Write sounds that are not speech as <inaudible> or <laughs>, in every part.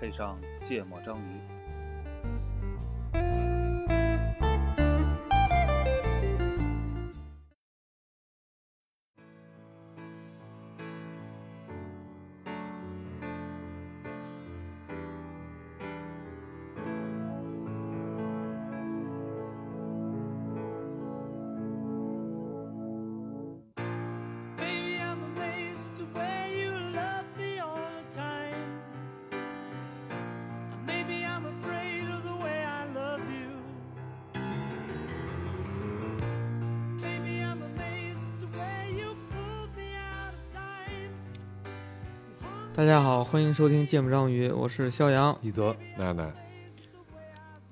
配上芥末章鱼。大家好，欢迎收听《芥末章鱼》，我是肖阳。一泽。娜娜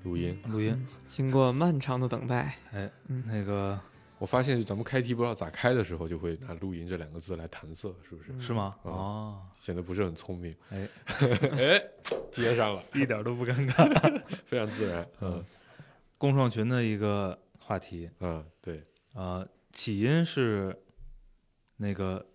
录音，录音，经过漫长的等待，哎，嗯。那个。我发现咱们开题不知道咋开的时候，就会拿“录音”这两个字来搪塞，是不是？是吗？嗯。哦，显得不是很聪明。哎，<laughs> 哎，接上了，<laughs> 一点都不尴尬。<laughs> 非常自然。嗯。共创群的一个话题，嗯，对，呃，起因是那个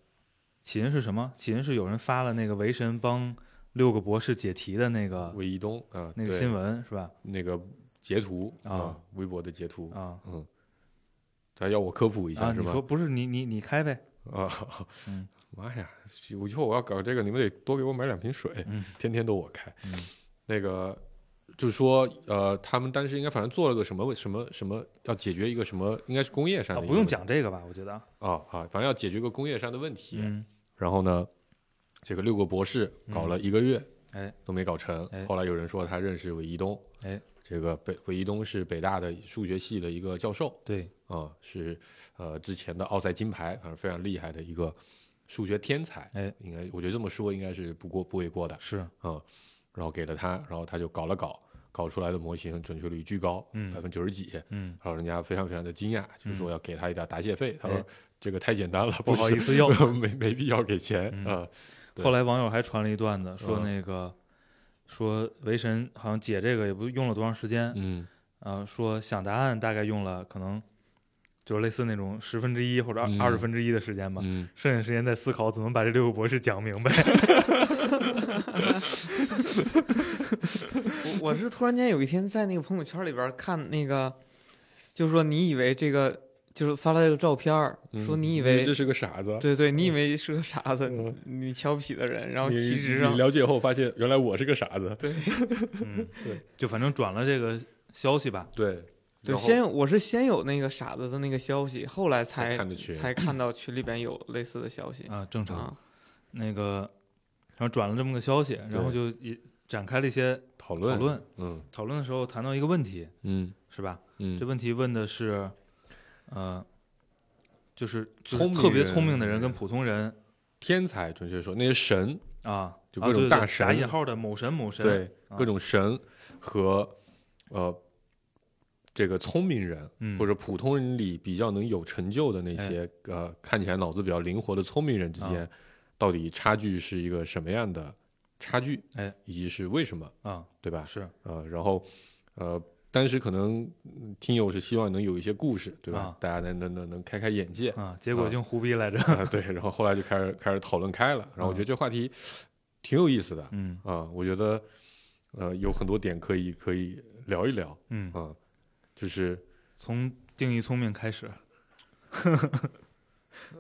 起因是什么？起因是有人发了那个维神帮六个博士解题的那个韦一东啊，啊那个新闻是吧？那个截图啊啊，微博的截图，啊嗯，他要我科普一啊，下是吧？你说不是你你你开呗？啊 <laughs> 嗯，<laughs> 妈呀！我以后我要搞这个，你们得多给我买两瓶水，嗯天天都我开。嗯那个就是说，呃，他们当时应该反正做了个什么什么什么，要解决一个什么，应该是工业上啊，不用讲这个吧？我觉得，啊啊，反正要解决一个工业上的问题。嗯然后呢，这个六个博士搞了一个月，哎，都没搞成。哎后来有人说他认识韦一东，哎，这个北韦一东是北大的数学系的一个教授对，啊、是呃之前的奥赛金牌，反正非常厉害的一个数学天才。哎，应该我觉得这么说应该是不过不为过的。是，嗯，然后给了他，然后他就搞了搞，搞出来的模型准确率巨高，嗯百分之九十几。嗯，然后人家非常非常的惊讶，就是说要给他一点答谢费。他说哎这个太简单了，不好意思要 <laughs> 没没必要给钱嗯啊。后来网友还传了一段子，说嗯那个、说维神好像解这个也不用了多长时间，嗯啊，说想答案大概用了可能就是类似那种十分之一或者二二十分之一的时间吧，嗯，剩下时间在思考怎么把这六个博士讲明白。<laughs> <laughs> 我 <laughs> 我是突然间有一天在那个朋友圈里边看那个，就是说你以为这个就是发了这个照片说你以为这是个傻子，对对，你以为是个傻子，嗯你瞧不起的人，然后其实上你了解后发现原来我是个傻子。对 <laughs> 嗯对，就反正转了这个消息吧。对对，然后先我是先有那个傻子的那个消息，后来才看才看到群里边有类似的消息啊、正常。啊，那个，然后转了这么个消息，然后就也展开了一些讨论讨论。嗯。讨论的时候谈到一个问题，嗯。是吧？嗯，这问题问的是，呃，就是就是聪明特别聪明的人跟普通人天才，准确说那些神，啊，就各种大神打引号的某神某神，对啊。各种神和呃这个聪明人，嗯。或者普通人里比较能有成就的那些、呃看起来脑子比较灵活的聪明人之间，啊到底差距是一个什么样的差距？哎，以及是为什么？啊对吧？是呃，然后呃，当时可能嗯听友是希望能有一些故事，对吧？啊大家能能能能开开眼界啊，结果啊净胡逼来着，啊，对。然后后来就开始开始讨论开了，然后我觉得这话题挺有意思的嗯啊，我觉得呃有很多点可以可以聊一聊嗯，啊，就是。从定义聪明开始，<laughs>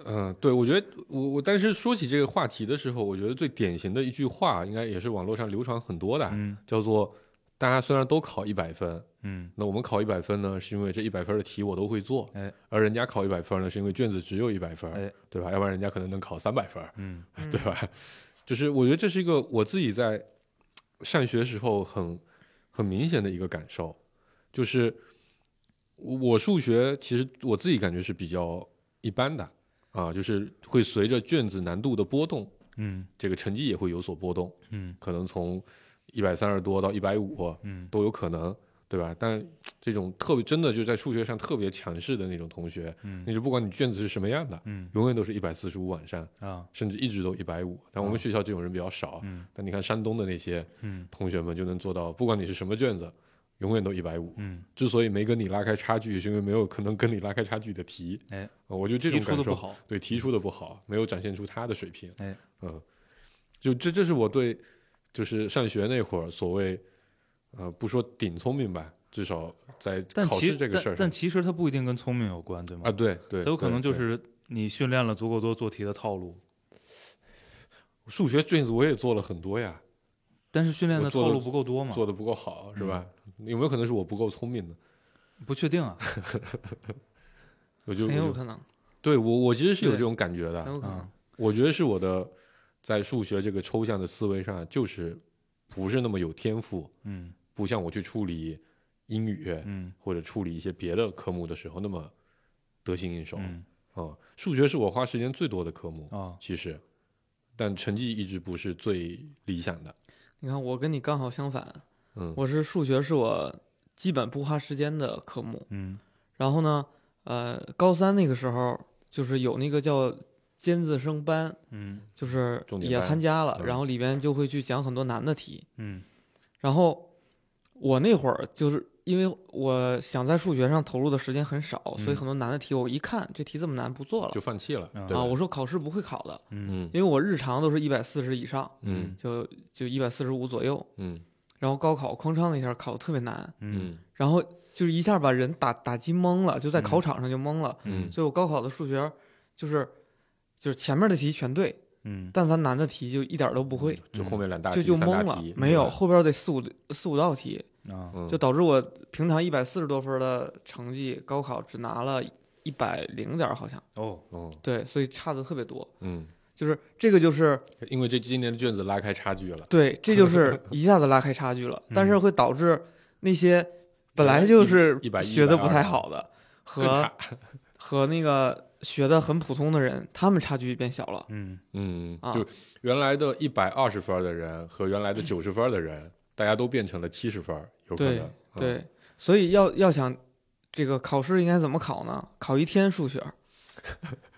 嗯，对，我觉得我我但是说起这个话题的时候，我觉得最典型的一句话，应该也是网络上流传很多的，嗯叫做“大家虽然都考一百分，嗯那我们考一百分呢，是因为这一百分的题我都会做，哎，而人家考一百分呢，是因为卷子只有一百分，哎对吧？要不然人家可能能考三百分，嗯对吧？<laughs> 就是我觉得这是一个我自己在上学时候很很明显的一个感受，就是我我数学其实我自己感觉是比较一般的啊，就是会随着卷子难度的波动，嗯。这个成绩也会有所波动，嗯。可能从一百三十多到一百五嗯。都有可能，对吧？但这种特别真的就在数学上特别强势的那种同学，嗯。那就不管你卷子是什么样的，嗯永远都是一百四十五往上，啊。甚至一直都一百五。但我们学校这种人比较少，嗯。但你看山东的那些嗯。同学们就能做到，不管你是什么卷子，永远都一百五。嗯，之所以没跟你拉开差距，是因为没有可能跟你拉开差距的题。哎呃我觉得这提种感受出的不好，对提出的不好，没有展现出他的水平。哎，嗯，就这这是我对就是上学那会儿，所谓呃不说顶聪明吧，至少在考试这个事儿上但但其实它不一定跟聪明有关，对吗？啊，对对，它有可能就是你训练了足够多做题的套路，数学卷子我也做了很多呀，但是训练的的套路不够多嘛？做的不够好是吧？有没有可能是我不够聪明呢？不确定啊。<laughs> 我就我就很有可能，对我我其实是有这种感觉的很，有可能嗯。我觉得是我的在数学这个抽象的思维上，就是不是那么有天赋，嗯不像我去处理英语嗯或者处理一些别的科目的时候那么得心应手。嗯啊，数学是我花时间最多的科目，哦其实，但成绩一直不是最理想的。你看我跟你刚好相反，嗯，我是数学是我基本不花时间的科目。嗯。然后呢，呃，高三那个时候就是有那个叫尖子生班，嗯。就是也参加了，嗯然后里边就会去讲很多难的题。嗯。然后我那会儿就是因为我想在数学上投入的时间很少，所以嗯很多难的题我一看这题这么难不做了。就放弃了，啊我说考试不会考的，嗯嗯。因为我日常都是一百四十以上，嗯。就就一百四十五左右，嗯然后高考哐当一下考的特别难，嗯。嗯。然后就是一下把人打打击懵了，就在嗯。考场上就懵了，嗯。所以我高考的数学就是就是前面的题全对，嗯。但凡难的题就一点都不会，就后面两大就就懵了，没有后边得四五四五道题，啊。嗯。就导致我平常一百四十多分的成绩，高考只拿了一百零点儿，好像哦。哦。对，所以差的特别多。嗯，就是这个就是因为这今年的卷子拉开差距了，对，这就是 <laughs> 一下子拉开差距了，但是嗯会导致那些本来就是学的不太好的和。<laughs> 和那个学的很普通的人，他们差距变小了。嗯嗯，啊就原来的一百二十分的人和原来的九十分的人，大家都变成了七十分，有可对能。嗯，对，所以要要想这个考试应该怎么考呢？考一天数学，<laughs>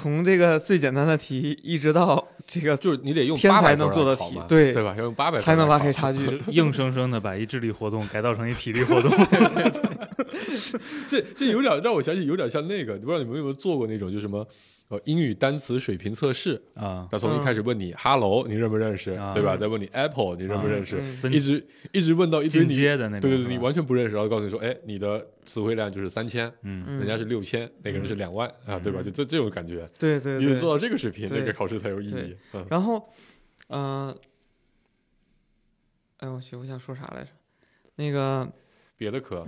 从这个最简单的题一直到这个就是你得用天800才能做的题对对吧？要用八百才能拉开。差距。<laughs> 硬生生的把一智力活动改造成一体力活动。<laughs> 这这有点让我想起有点像那个，不知道你们有没有做过那种，就什么呃英语单词水平测试，啊，他从一开始问你 “hello”，你认不认识，啊对吧？再问你 “apple”，你认不认识？一直一直问到一堆进你对对对，你完全不认识，然后告诉你说，哎，你的词汇量就是三千，嗯嗯人家是六千，那个人是两万啊，对吧？就这这种感觉，对对对你得做到这个水平，那个考试才有意义。嗯然后，嗯、哎呦我去，我想说啥来着？那个别的科，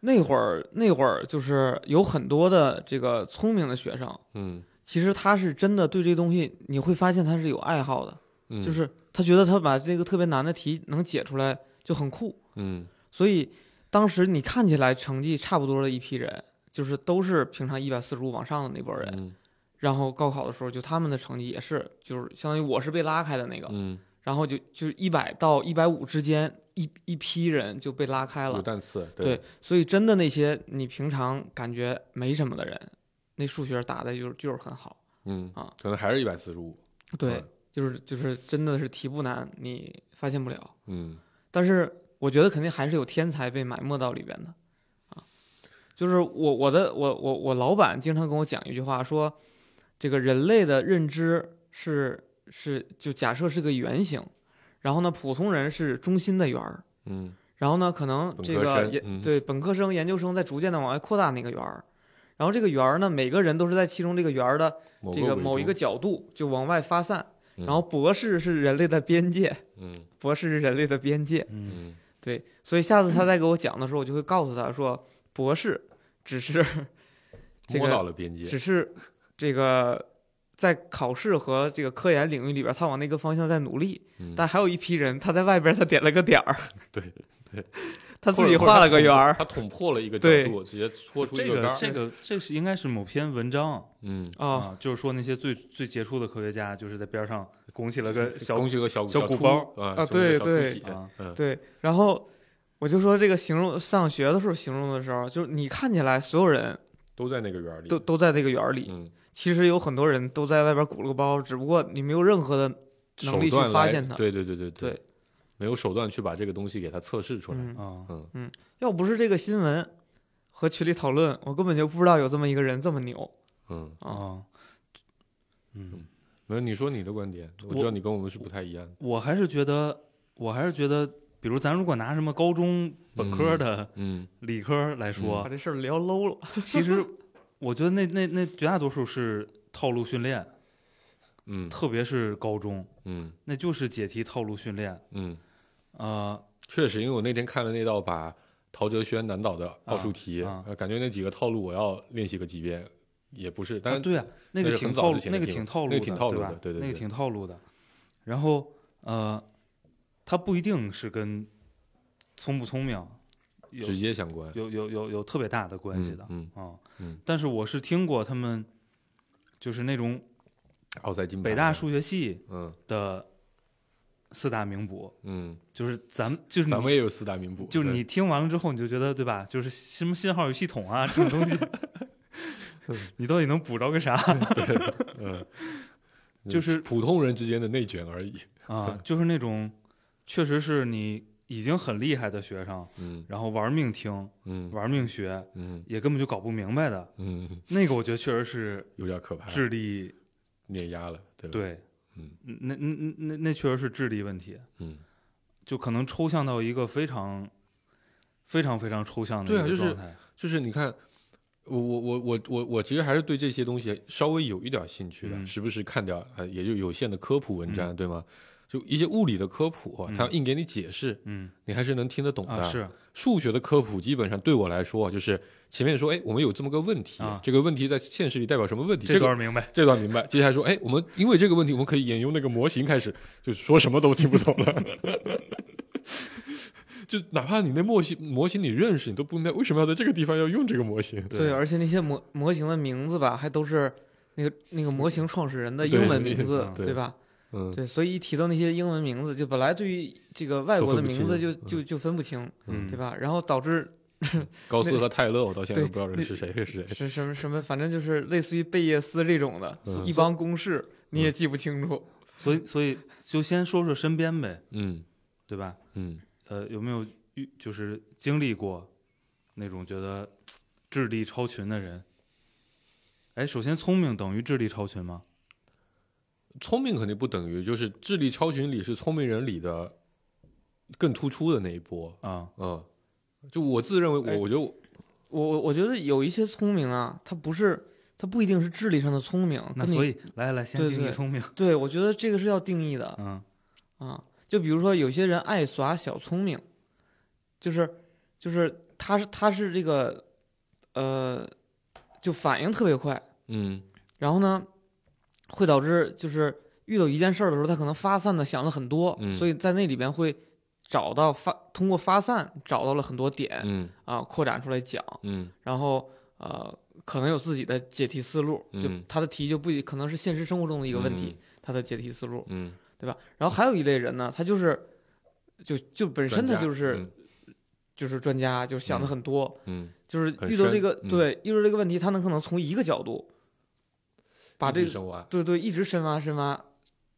那会儿那会儿就是有很多的这个聪明的学生，嗯。其实他是真的对这东西，你会发现他是有爱好的，嗯，就是他觉得他把这个特别难的题能解出来就很酷，嗯。所以当时你看起来成绩差不多的一批人，就是都是平常一百四十五往上的那波人，嗯。然后高考的时候就他们的成绩也是，就是相当于我是被拉开的那个，嗯，然后就就是一百到一百五之间一一批人就被拉开有了。对，所以真的那些你平常感觉没什么的人，那数学打的就是就是很好。嗯啊，可能还是一百四十五，对，就是就是真的是题不难，你发现不了。嗯但是我觉得肯定还是有天才被埋没到里边的啊。就是我我的我我我老板经常跟我讲一句话，说这个人类的认知是是就假设是个圆形，然后呢普通人是中心的圆儿，嗯。然后呢可能这个对本科生、研究生在逐渐的往外扩大那个圆儿，然后这个圆儿呢每个人都是在其中这个圆儿的这个某一个角度就往外发散，嗯。然后博士是人类的边界，嗯。博士是人类的边界。嗯嗯。对，所以下次他再给我讲的时候，我就会告诉他说，博士只是 <laughs> 这摸到个了边界，只是这个在考试和这个科研领域里边，他往那个方向在努力，嗯。但还有一批人他在外边他点了个点儿，<laughs> 对对，他自己画了个圆儿，他捅破了一个角对度，直接戳出这一个杆儿，个这个这是应该是某篇文章嗯，啊，啊，就是说那些最最杰出的科学家，就是在边上拱起了个小恭喜个小小鼓包啊对对对，然后我就说这个形容上学的时候形容的时候，就是你看起来所有人都在那个圆里，都都在这个圆里，嗯，其实有很多人都在外边鼓了个包，只不过你没有任何的能力去手段来发现它。对对对对对，没有手段去把这个东西给它测试出来，嗯，啊，嗯要不是这个新闻和群里讨论，我根本就不知道有这么一个人这么牛嗯，啊！啊，嗯，没有，你说你的观点，我知道你跟我们是不太一样的。我还是觉得，我还是觉得，比如咱如果拿什么高中本科的嗯理科来说，把这事儿聊 low 了。其实我觉得那那那绝大多数是套路训练，嗯特别是高中，嗯那就是解题套路训练。嗯，呃，确实，因为我那天看了那道把陶哲轩难倒的奥数题，啊啊呃感觉那几个套路我要练习个几遍，也不是，但是啊对啊，那个挺套那个挺套路的，那个挺套路对吧的对对对那个挺套路的。然后呃，它不一定是跟聪不聪明直接相关有有有有特别大的关系的嗯啊。嗯但是我是听过他们就是那种奥赛金牌北大数学系嗯。的四大名捕，嗯，就是咱们就是咱们也有四大名捕，就是你听完了之后，你就觉得对吧？就是什么信号与系统啊 <laughs> 这种东西，你到底能补着个啥？<laughs> 嗯，就是普通人之间的内卷而已。啊？就是那种确实是你已经很厉害的学生，嗯然后玩命听、嗯玩命学，嗯也根本就搞不明白的。嗯，那个我觉得确实是有点可怕，智力碾压了，对吧？，对，嗯那那那那那确实是智力问题，嗯，就可能抽象到一个非常非常非常抽象的一对啊就是个状态。就是你看。我我我我我我其实还是对这些东西稍微有一点兴趣的，嗯时不时看点呃也就有限的科普文章，嗯对吗？就一些物理的科普，嗯它要硬给你解释，嗯你还是能听得懂的。啊是数学的科普基本上对我来说，就是前面说，哎，我们有这么个问题，啊这个问题在现实里代表什么问题？这这个段明白。这段明白。接下来说，哎，我们因为这个问题，我们可以引用那个模型开始，就是说什么都听不懂了。<laughs> 就哪怕你那模型模型你认识，你都不明白为什么要在这个地方要用这个模型。对，而且那些模模型的名字吧，还都是那个那个模型创始人的英文名字，对对吧？嗯，对，所以一提到那些英文名字，就本来对于这个外国的名字就就就分不清，嗯对吧？然后导致 <laughs> 高斯和泰勒，我到现在都不知道人是谁是谁。是什么什么，反正就是类似于贝叶斯这种的嗯一帮公式，你也记不清楚。所以所以就先说说身边呗，嗯对吧？嗯，呃，有没有遇就是经历过那种觉得智力超群的人？哎，首先聪明等于智力超群吗？聪明肯定不等于就是智力超群里是聪明人里的更突出的那一波。啊，嗯，就我自认为哎。我，我觉得我我我我觉得有一些聪明啊，他不是他不一定是智力上的聪明，那所以来来来，先定义聪明。对我觉得这个是要定义的。嗯。啊。就比如说有些人爱耍小聪明，就是就是他是他是这个呃，就反应特别快，嗯。然后呢，会导致就是遇到一件事儿的时候，他可能发散的想了很多，嗯。所以在那里边会找到发通过发散找到了很多点嗯。啊，扩展出来讲，嗯。然后呃，可能有自己的解题思路，就嗯他的题就不可能是现实生活中的一个问题，他的解题思路，嗯，对吧？然后还有一类人呢，他就是就就本身他就是、嗯。就是专家，就是想的嗯。很多，嗯，就是遇到这个、嗯。对遇到这个问题，他能可能从一个角度把这对对一直深挖深挖，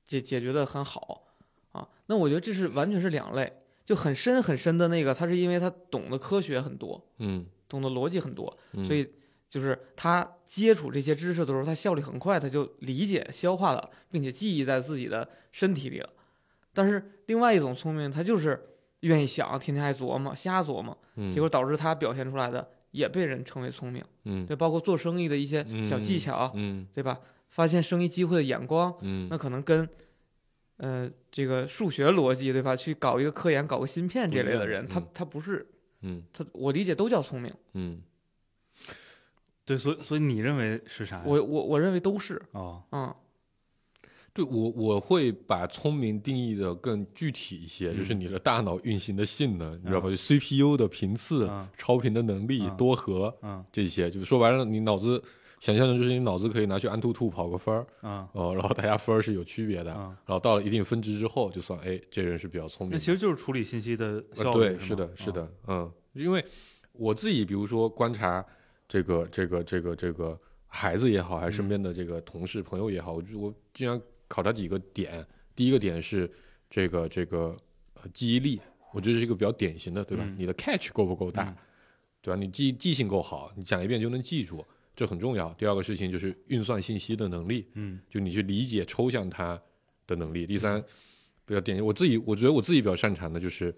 解解决的很好啊。那我觉得这是完全是两类，就很深很深的那个，他是因为他懂得科学很多，嗯，懂得逻辑很多，嗯所以就是他接触这些知识的时候，他效率很快，他就理解消化了，并且记忆在自己的身体里了。但是另外一种聪明，他就是愿意想，天天爱琢磨、瞎琢磨，嗯结果导致他表现出来的也被人称为聪明。嗯对，包括做生意的一些小技巧，嗯对吧？发现生意机会的眼光，嗯那可能跟呃这个数学逻辑，对吧？去搞一个科研、搞个芯片这类的人，他他不是嗯他，我理解都叫聪明。嗯对，所以所以你认为是啥？我我我认为都是，哦，嗯，对我我会把聪明定义的更具体一些，嗯就是你的大脑运行的性能，你知道吧？就 CPU 的频次、嗯。超频的能力、嗯。多核嗯。这些，就是说白了，你脑子想象的就是你脑子可以拿去安兔兔跑个分儿嗯。哦，然后大家分儿是有区别的，嗯，然后到了一定分值之后，就算哎这人是比较聪明。那其实就是处理信息的呃，效率。对，是的，是哦的，嗯，因为我自己，比如说观察这个、这个、这个、这个孩子也好，还是身嗯。边的这个同事、朋友也好，我我经常考察几个点。第一个点是这个这个呃记忆力，我觉得是一个比较典型的，对吧？嗯你的 catch 够不够大，嗯对吧？你记记性够好，你讲一遍就能记住，这很重要。第二个事情就是运算信息的能力，嗯就你去理解抽象它的能力。第三，比较典型，我自己我觉得我自己比较擅长的就是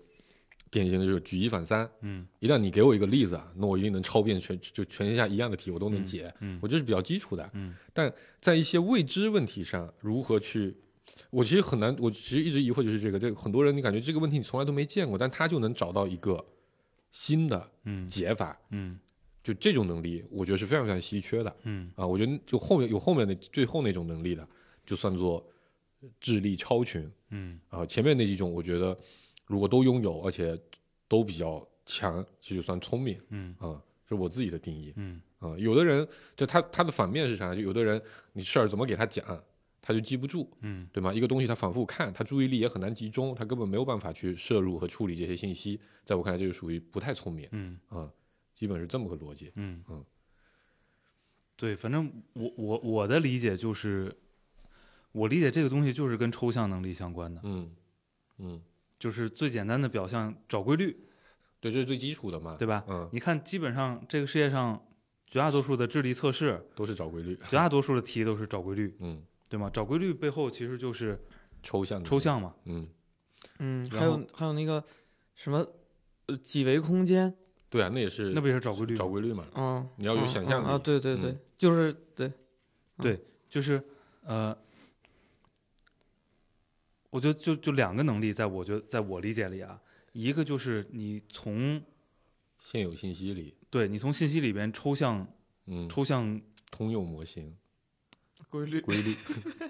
典型的就是举一反三。嗯一旦你给我一个例子啊，那我一定能抄遍全就全天下一样的题我都能解。嗯我这是比较基础的。嗯但在一些未知问题上，如何去？我其实很难，我其实一直疑惑就是这个，这个很多人你感觉这个问题你从来都没见过，但他就能找到一个新的嗯解法，嗯就这种能力，我觉得是非常非常稀缺的嗯啊。我觉得就后面有后面的最后那种能力的，就算作智力超群嗯啊。前面那几种，我觉得如果都拥有，而且都比较强，这就算聪明嗯啊，是我自己的定义。嗯啊、有的人就他他的反面是啥？就有的人你事儿怎么给他讲，他就记不住，嗯对吗？一个东西他反复看，他注意力也很难集中，他根本没有办法去摄入和处理这些信息。在我看来，这就属于不太聪明嗯啊、基本是这么个逻辑。嗯嗯对，反正我我我的理解就是，我理解这个东西就是跟抽象能力相关的，嗯嗯，就是最简单的表象找规律，对，这是最基础的嘛，对吧？嗯，你看，基本上这个世界上绝大多数的智力测试，都是找规律。绝大多数的题都是找规律，嗯，对吗？找规律背后其实就是抽象的抽，象嘛。嗯，嗯，还有还有那个什么呃几维空间，对啊，那也是那不也是找规律吗？找规律嘛。嗯，你要有想象啊对对对嗯，就是对对，就是呃，我觉得就就两个能力，在我觉得在我理解里啊，一个就是你从现有信息里，对你从信息里边抽象嗯，抽象，通用模型规律，规律，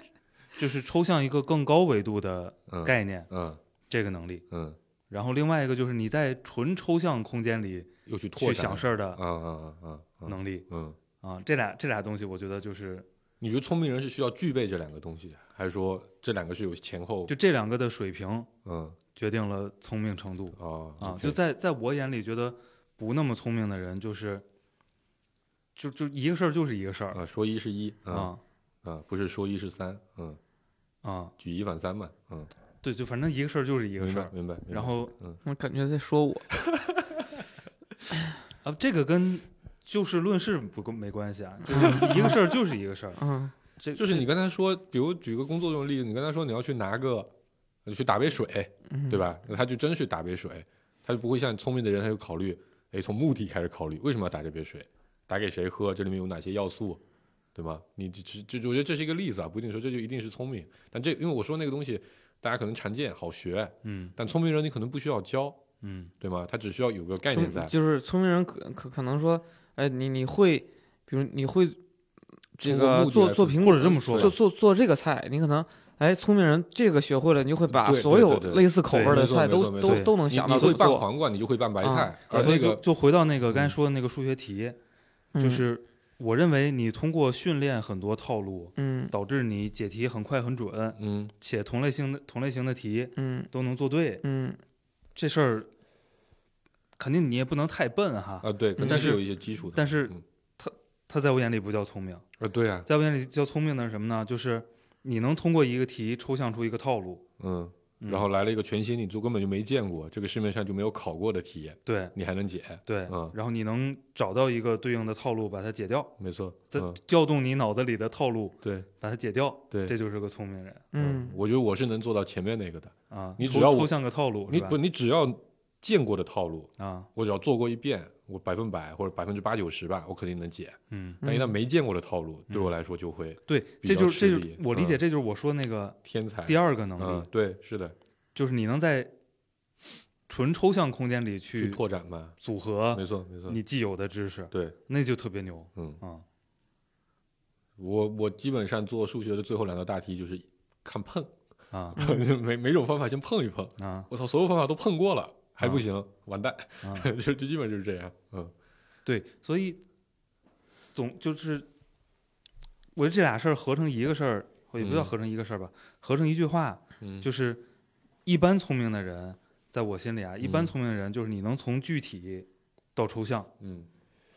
<laughs> 就是抽象一个更高维度的嗯，概念，嗯这个能力。嗯，然后另外一个就是你在纯抽象空间里又去拓去想事儿的啊啊啊啊啊，能力嗯。啊，这俩这俩东西，我觉得就是你觉得聪明人是需要具备这两个东西，还是说这两个是有前后？就这两个的水平嗯决定了聪明程度哦啊。OK 就在在我眼里，觉得不那么聪明的人，就是就就一个事儿就是一个事儿啊，说一是一啊啊啊，不是说一是三，嗯，啊，举一反三嘛，嗯，对，就反正一个事儿就是一个事儿。明白明白。然后嗯我感觉在说我，<laughs> 啊，这个跟就事论事不跟没关系啊，就是 <laughs> 一个事儿就是一个事儿。嗯这就是你跟他说，比如举个工作中的例子，你跟他说你要去拿个去打杯水，嗯，对？吧？那他就真去打杯水，他就不会像聪明的人，他就考虑，哎，从目的开始考虑，为什么要打这杯水，打给谁喝，这里面有哪些要素，对吗？你这这我觉得这是一个例子啊，不一定说这就一定是聪明。但这因为我说那个东西，大家可能常见好学，嗯但聪明人你可能不需要教，嗯对吗？他只需要有个概念在。就是聪明人可可可能说，哎，你你会，比如你会这个做做苹果，或者这么说吧做做做这个菜，你可能哎，聪明人这个学会了，你就会把所有类似口味的菜都都都能你想你会到怎么做。拌黄瓜，你就会拌白啊菜，而所以那个就就回到那个刚才嗯说的那个数学题，就嗯。是我认为你通过训练很多套路，嗯。导致你解题很快很准，嗯。且同类型的同类型的题嗯。都能做对，嗯。这事儿肯定你也不能太笨哈。啊对，肯定但是是有一些基础的。但是嗯他在我眼里不叫聪明，啊对啊，在我眼里叫聪明的是什么呢？就是你能通过一个题抽象出一个套路，嗯，嗯。然后来了一个全新你就根本就没见过，这个市面上就没有考过的题，对。你还能解，对，嗯。然后你能找到一个对应的套路，把它解掉，没错，再嗯。调动你脑子里的套路，对把它解掉，对，这就是个聪明人嗯我觉得我是能做到前面那个的。啊。你只要我抽抽象个套路，是吧你不，你只要见过的套路，啊，我只要做过一遍，我百分百或者百分之八九十吧，我肯定能解。嗯，但一旦没见过的套路，对我嗯来说就会对，这就是这就是我理解，嗯这就是我说那个天才。第二个能嗯力，，对，是的，就是你能在纯抽象空间里去去拓展吧，组合没错没错。你既有的知识，对，那就特别牛嗯，啊。我我基本上做数学的最后两道大题就是看碰，啊每每种方法先碰一碰。啊我操，所有方法都碰过了，还不啊行，完蛋，啊！<laughs> 就就基本就是这样。嗯对，所以总就是，我觉得这俩事儿合成一个事儿，也不叫嗯合成一个事儿吧，合成一句话，嗯，就是一般聪明的人，在我心里啊，一般嗯聪明的人就是你能从具体到抽象，嗯，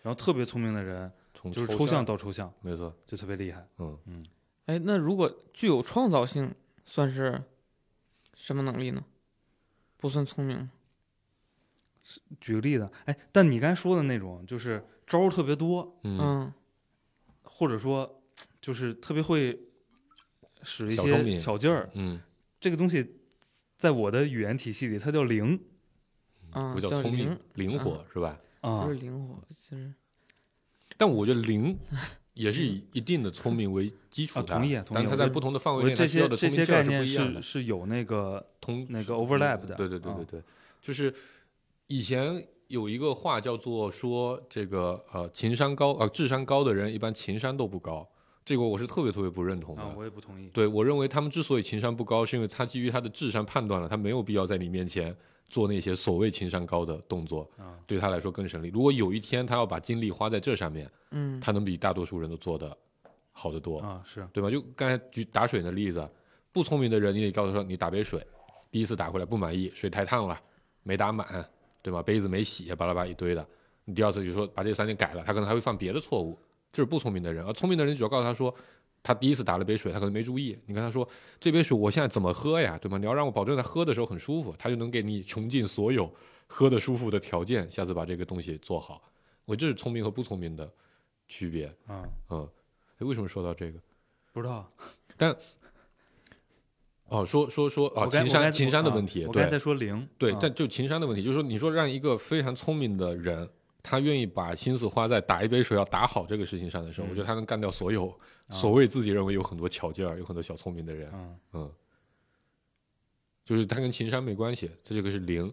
然后特别聪明的人从就是抽抽象，到抽象，没错，就特别厉害。嗯，嗯，哎，那如果具有创造性，算是什么能力呢？不算聪明吗。举个例子，哎，但你刚才说的那种，就是招儿特别多，嗯嗯或者说就是特别会使一些小聪明巧劲儿，嗯，这个东西在我的语言体系里它叫灵啊，不叫聪灵明，，灵活是吧？啊不是灵活，就是但我觉得灵 <laughs> 也是以一定的聪明为基础啊的，同意啊同意但是它我觉得在不同的范我围内，这些它需要的聪明劲儿是不这些概念一样的是。是有那个通那个 overlap 的，对对对对啊对，就是以前有一个话叫做说这个呃情商高呃智商高的人一般情商都不高，这个我是特别特别不认同的。啊，我也不同意。对我认为他们之所以情商不高，是因为他基于他的智商判断了他没有必要在你面前做那些所谓情商高的动作，啊对他来说更省力。如果有一天他要把精力花在这上面，嗯他能比大多数人都做得好得多。啊是对吧？就刚才举打水的例子，不聪明的人，你得告诉他说，你打杯水，第一次打回来不满意，水太烫了，没打满，对吧？杯子没洗，巴拉巴一堆的。你第二次就说把这三点改了，他可能还会犯别的错误，这是不聪明的人。而聪明的人，只要告诉他说，他第一次打了杯水，他可能没注意，你跟他说这杯水我现在怎么喝呀，对吗？你要让我保证在喝的时候很舒服，他就能给你穷尽所有喝的舒服的条件，下次把这个东西做好。我这是聪明和不聪明的区别，嗯，嗯。哎，为什么说到这个？不知道哦，说说说啊，情商情商的问题，对我刚才在说零，对，啊。但就情商的问题，就是说，你说让一个非常聪明的人，他愿意把心思花在打一杯水要打好这个事情上的时候，嗯我觉得他能干掉所有啊。所谓自己认为有很多巧劲儿、有很多小聪明的人，嗯嗯，就是他跟情商没关系，他这个是零，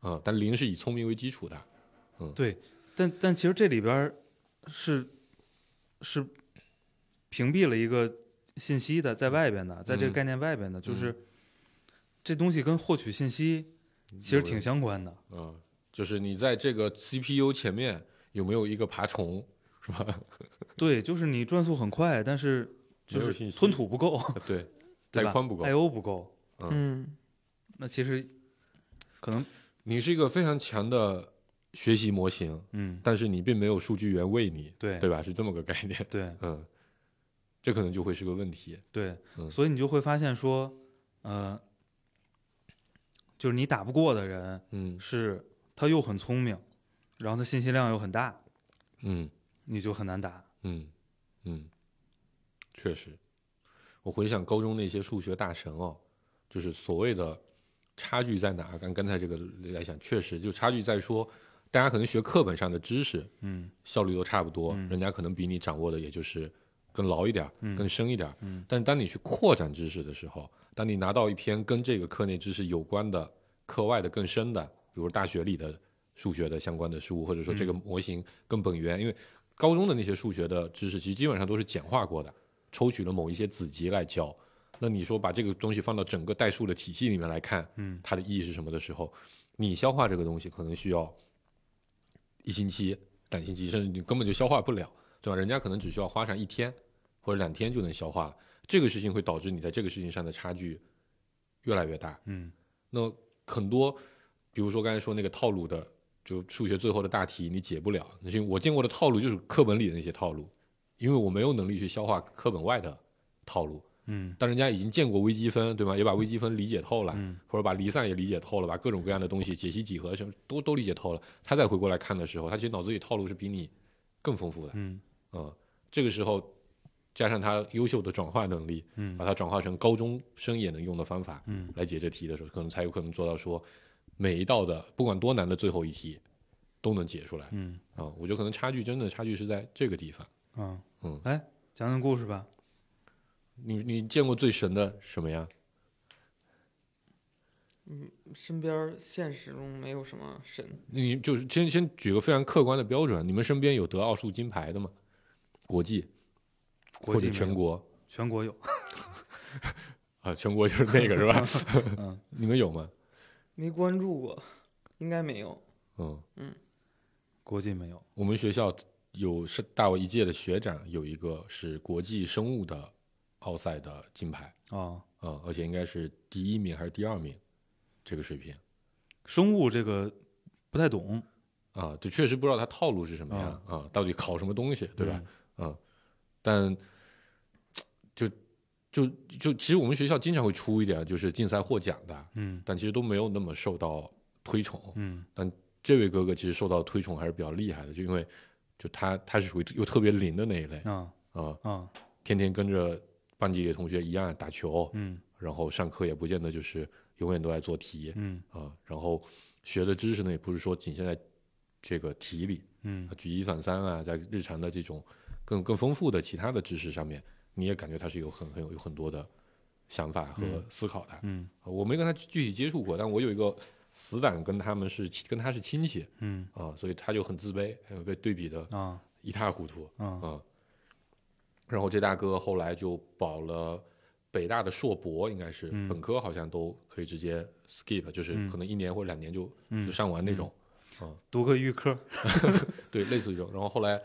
啊，但零是以聪明为基础的，嗯。对，但但其实这里边是是屏蔽了一个信息的，在外边的，在这个嗯。概念外边的，就是这东西跟获取信息其实挺相关的。嗯，就是你在这个 CPU 前面有没有一个爬虫，是吧？<laughs> 对，就是你转速很快，但是就是吞吐不够，对，带宽不够，，I/O 不够，嗯。那其实可能你是一个非常强的学习模型，嗯，但是你并没有数据源喂你，对对吧？是这么个概念，对。嗯，这可能就会是个问题。对，嗯所以你就会发现说，呃，就是你打不过的人嗯是他又很聪明，然后他信息量又很大，嗯你就很难打。嗯嗯，确实，我回想高中那些数学大神哦，就是所谓的差距在哪？刚刚才这个来讲，确实就差距在说，大家可能学课本上的知识嗯效率都差不多，嗯人家可能比你掌握的也就是更牢一点儿、嗯更深一点儿。嗯但是当你去扩展知识的时候，当你拿到一篇跟这个课内知识有关的、课外的更深的，比如大学里的数学的相关的书，或者说这个嗯模型更本源，因为高中的那些数学的知识其实基本上都是简化过的，抽取了某一些子集来教。那你说把这个东西放到整个代数的体系里面来看，嗯它的意义是什么的时候，你消化这个东西可能需要一星期、两星期，甚至你根本就消化不了，对吧？人家可能只需要花上一天或者两天就能消化了。这个事情会导致你在这个事情上的差距越来越大。嗯那很多，比如说刚才说那个套路的，就数学最后的大题你解不了，那是因为我见过的套路就是课本里的那些套路，因为我没有能力去消化课本外的套路。嗯但人家已经见过微积分，对吗？也把微积分理解透了，嗯或者把离散也理解透了，把各种各样的东西解析几何什么都都理解透了，他再回过来看的时候，他其实脑子里套路是比你更丰富的。嗯嗯，这个时候加上他优秀的转化能力，嗯把它转化成高中生也能用的方法，嗯来解这题的时候，可能才有可能做到说每一道的不管多难的最后一题都能解出来。嗯啊、我觉得可能差距真的差距是在这个地方。啊嗯哎，讲讲故事吧。你你见过最神的什么呀？嗯身边现实中没有什么神，你就是先先举个非常客观的标准，你们身边有得奥数金牌的吗？国际或者国际全国。全国有，<laughs> 啊，全国就是那个是吧？<laughs> 嗯。你们有吗？没关注过，应该没有。嗯。嗯，国际没有。我们学校有是大我一届的学长，有一个是国际生物的奥赛的金牌。啊，啊、而且应该是第一名还是第二名，这个水平。生物这个不太懂，啊，就确实不知道他套路是什么样啊到底考什么东西，对吧？嗯，但 <tsk> 就就就其实我们学校经常会出一点就是竞赛获奖的，嗯但其实都没有那么受到推崇。嗯。但这位哥哥其实受到推崇还是比较厉害的，就因为就他他是属于又特别灵的那一类啊啊、啊，啊，天天跟着班级里的同学一样打球，嗯。然后上课也不见得就是永远都在做题嗯。啊，然后学的知识呢，也不是说仅限在这个题里，嗯。举一反三啊，在日常的这种更更丰富的其他的知识上面，你也感觉他是有很很有有很多的想法和嗯思考的。嗯我没跟他具体接触过，但我有一个死党跟他们是跟他是亲戚嗯啊，所以他就很自卑，呃被对比的啊一塌糊涂啊啊。然后这大哥后来就保了北大的硕博，应该是、嗯本科好像都可以直接 skip，就是嗯可能一年或者两年就、嗯就上完那种。读个预科，<laughs> 对，类似于这种。然后后来，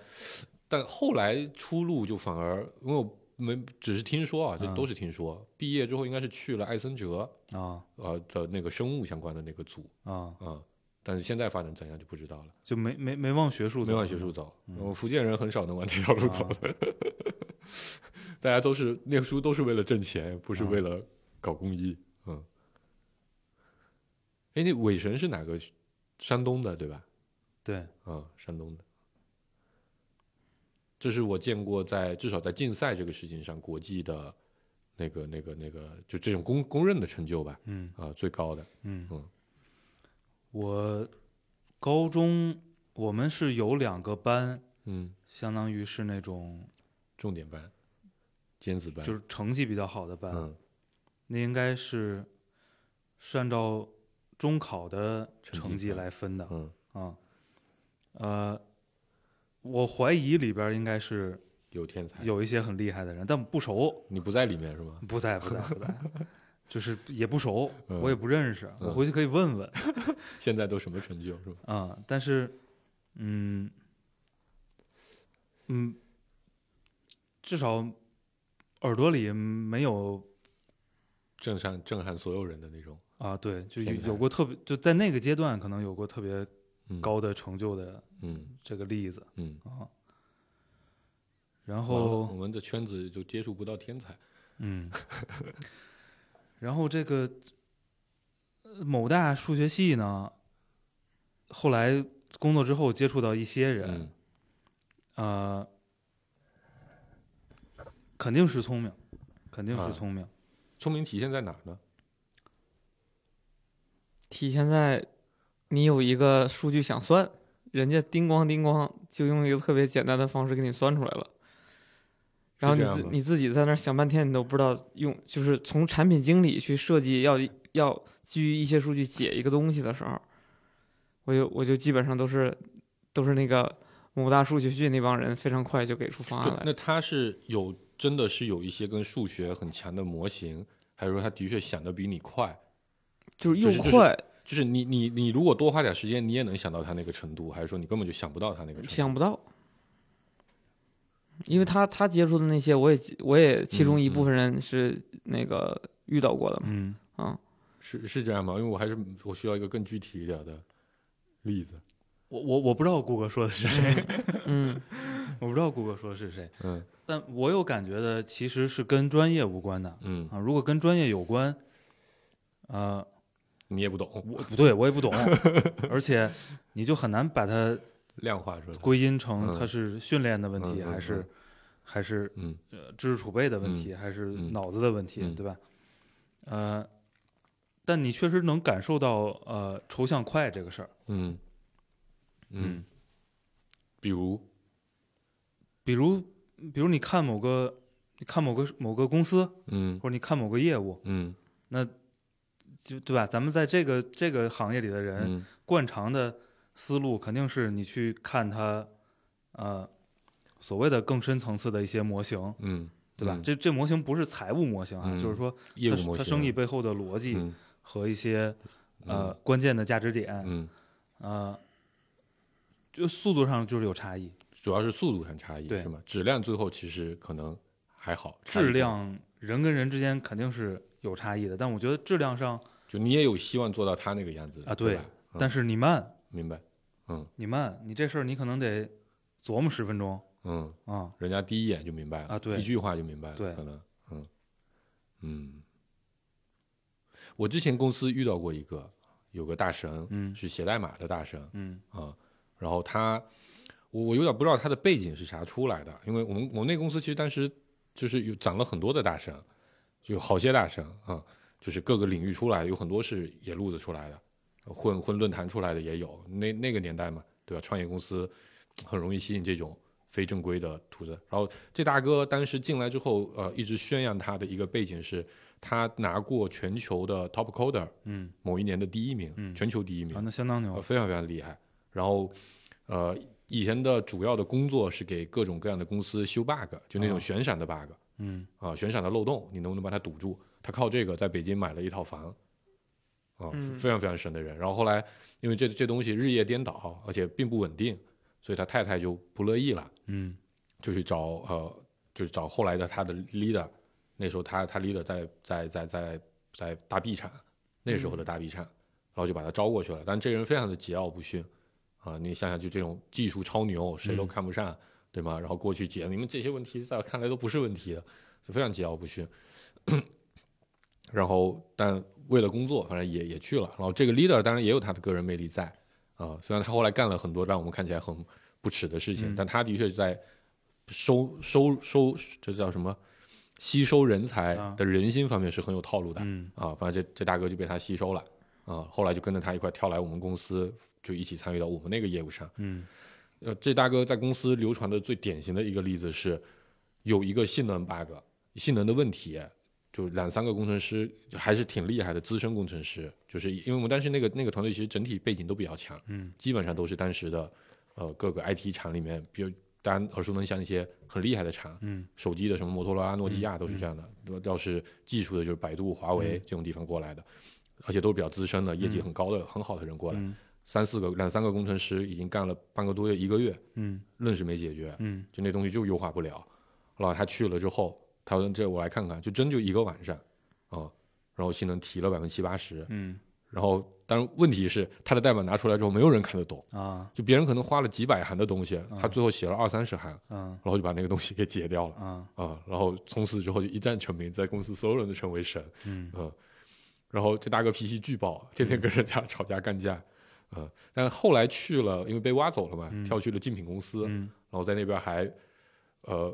但后来出路就反而，因为我没只是听说啊，这嗯都是听说。毕业之后应该是去了艾森哲啊呃的那个生物相关的那个组啊，啊、但是现在发展怎样就不知道了，就没没没往学术走，没往学术走。嗯嗯，福建人很少能往这条路走的，<laughs> 大家都是念书都是为了挣钱，不是啊为了搞公益。嗯，哎，那韦神是哪个？山东的对吧？对，啊，山东的。这是我见过在至少在竞赛这个事情上，国际的那个、那个、那个，就这种公公认的成就吧，嗯啊，最高的。嗯嗯我高中我们是有两个班，嗯，相当于是那种重点班、尖子班，就是成绩比较好的班，嗯，那应该是是按照中考的成绩来分的嗯，啊。呃，我怀疑里边应该是有天才。有一些很厉害的人，但不熟，你不在里面是吗？不在不在不在，<laughs> 就是也不熟，嗯我也不认识，我嗯回去可以问问 <laughs> 现在都什么成就是吧？啊。但是，嗯嗯，至少耳朵里没有震撼震撼所有人的那种。啊，对，就有有过特别就在那个阶段可能有过特别嗯，高的成就的嗯这个例子嗯。啊。然后我们的圈子就接触不到天才。嗯，然后这个呃某大数学系呢，后来工作之后接触到一些人，嗯呃，肯定是聪明，肯定啊是聪明，聪明体现在哪儿呢？体现在你有一个数据想算，人家叮咣叮咣就用一个特别简单的方式给你算出来了，然后你自你自己在那儿想半天，你都不知道用，就是从产品经理去设计要要基于一些数据解一个东西的时候，我就我就基本上都是都是那个某大数学系那帮人非常快就给出方案来那他是有真的是有一些跟数学很强的模型，还是说他的确想的比你快？就是又就是就是快，就是你你你如果多花点时间，你也能想到他那个程度，还是说你根本就想不到他那个程度？想不到，因为他他接触的那些，我也我也其中一部分人是那个遇到过的嘛，嗯，啊，是是这样吗？因为我还是我需要一个更具体一点的例子。我我我不知道顾哥说的是谁，<laughs> 嗯，我不知道顾哥说的是谁，嗯但我有感觉的其实是跟专业无关的嗯，啊。如果跟专业有关，呃，你也不懂，我不对，我也不懂，<laughs> 而且你就很难把它量化出来。归因成嗯它是训练的问题，还是嗯还是嗯呃知识储备的问题，还是嗯脑子的问题，嗯对吧？呃，但你确实能感受到呃抽象快这个事儿，嗯嗯，比如比如比如你看某个你看某个某个公司，嗯或者你看某个业务，嗯就对吧？咱们在这个这个行业里的人，嗯。惯常的思路肯定是你去看它，呃，所谓的更深层次的一些模型，嗯，对吧？嗯。这这模型不是财务模型啊，嗯。就是说它业务模型，它生意背后的逻辑嗯。和一些、呃关键的价值点，嗯，呃，就速度上就是有差异，主要是速度上差异对。是吗？质量最后其实可能还好，质量人跟人之间肯定是有差异的，但我觉得质量上，就你也有希望做到他那个样子啊对？但是你慢，明白，嗯。你慢，你这事儿你可能得琢磨十分钟。嗯，啊、人家第一眼就明白了啊对。一句话就明白了，对。可能，嗯。嗯，我之前公司遇到过一个，有个大神，嗯。是写代码的大神嗯。啊，然后他，我我有点不知道他的背景是啥出来的，因为我们我们那公司其实当时就是有涨了很多的大神，就有好些大神啊，就是各个领域出来的，有很多是野路子出来的，混混论坛出来的也有。那那个年代嘛，对吧？创业公司很容易吸引这种非正规的徒子。然后这大哥当时进来之后，呃，一直宣扬他的一个背景是，他拿过全球的 Top Coder 嗯某一年的第一名，嗯全球第一名啊，，那相当牛呃，非常非常厉害。然后，呃，以前的主要的工作是给各种各样的公司修 bug，就那种哦悬赏的 bug 嗯啊、悬赏的漏洞，你能不能把它堵住？他靠这个在北京买了一套房，啊、嗯非常非常神的人。然后后来因为这这东西日夜颠倒，而且并不稳定，所以他太太就不乐意了，嗯就去找呃，就是找后来的他的 leader。那时候他他 leader 在在在在在大 B 产，那时候的大 B 产，然后就把他招过去了。但这人非常的桀骜不驯啊！你想想，就这种技术超牛，谁都嗯看不上，对吗？然后过去解你们这些问题，在我看来都不是问题的，是非常桀骜不驯。然后，但为了工作，反正也也去了。然后这个 leader 当然也有他的个人魅力在啊，虽然他后来干了很多让我们看起来很不耻的事情，嗯但他的确在收收收，这叫什么？吸收人才啊的人心方面是很有套路的。嗯啊，反正这这大哥就被他吸收了啊，后来就跟着他一块跳来我们公司，就一起参与到我们那个业务上。嗯呃，这大哥在公司流传的最典型的一个例子是，有一个性能 bug，性能的问题，就两三个工程师还是挺厉害的资深工程师，就是因为我们当时那个那个团队其实整体背景都比较强，嗯基本上都是当时的呃各个 IT 厂里面，比如大家耳熟能详一些很厉害的厂，嗯手机的什么摩托罗拉、诺基亚都是这样的。要是技术的，就是百度、华为嗯这种地方过来的，而且都是比较资深的、业绩很高的、很好的人过来。嗯三四个、两三个工程师已经干了半个多月、一个月，嗯愣是没解决，嗯就那东西就优化不了。后来他去了之后，他说：“这我来看看，就真就一个晚上啊、然后性能提了百分之七八十。嗯然后，当然问题是他的代码拿出来之后，没有人看得懂。啊就别人可能花了几百行的东西，他最后写了二三十行，嗯然后就把那个东西给解掉了。啊啊，然后从此之后就一战成名，在公司所有人都称为神，嗯嗯，然后这大哥脾气巨暴，天天跟人家吵架干架，嗯，但后来去了，因为被挖走了嘛，嗯跳去了竞品公司，嗯然后在那边还，呃，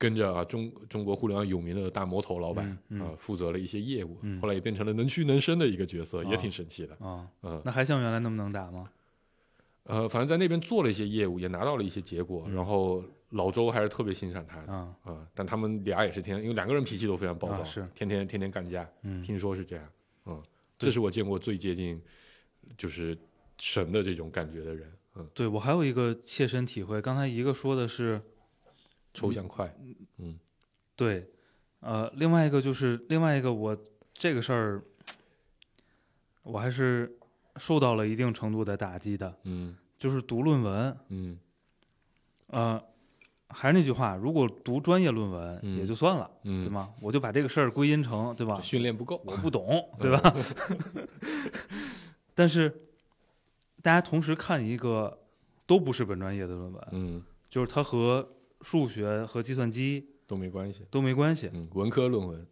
跟着啊中中国互联网有名的大魔头老板啊、嗯。嗯负责了一些业务，嗯。后来也变成了能屈能伸的一个角色，也啊挺神奇的，啊，嗯，那还像原来那么能打吗？呃，反正在那边做了一些业务，也拿到了一些结果，嗯。然后老周还是特别欣赏他的。啊啊、但他们俩也是天天，因为两个人脾气都非常暴躁，啊是天天天天干架，嗯。听说是这样，嗯，这是我见过最接近就是神的这种感觉的人，嗯，对我还有一个切身体会，刚才一个说的是抽象快，嗯对，呃，另外一个就是另外一个我这个事儿，我还是受到了一定程度的打击的，嗯就是读论文，嗯呃，还是那句话，如果读专业论文嗯也就算了，嗯，对？吗？我就把这个事儿归因成，对吧？训练不够，我不懂，<laughs> 对吧？<laughs> 但是大家同时看一个都不是本专业的论文，嗯，就是它和数学和计算机都没关系，都没关系，嗯，文科论文，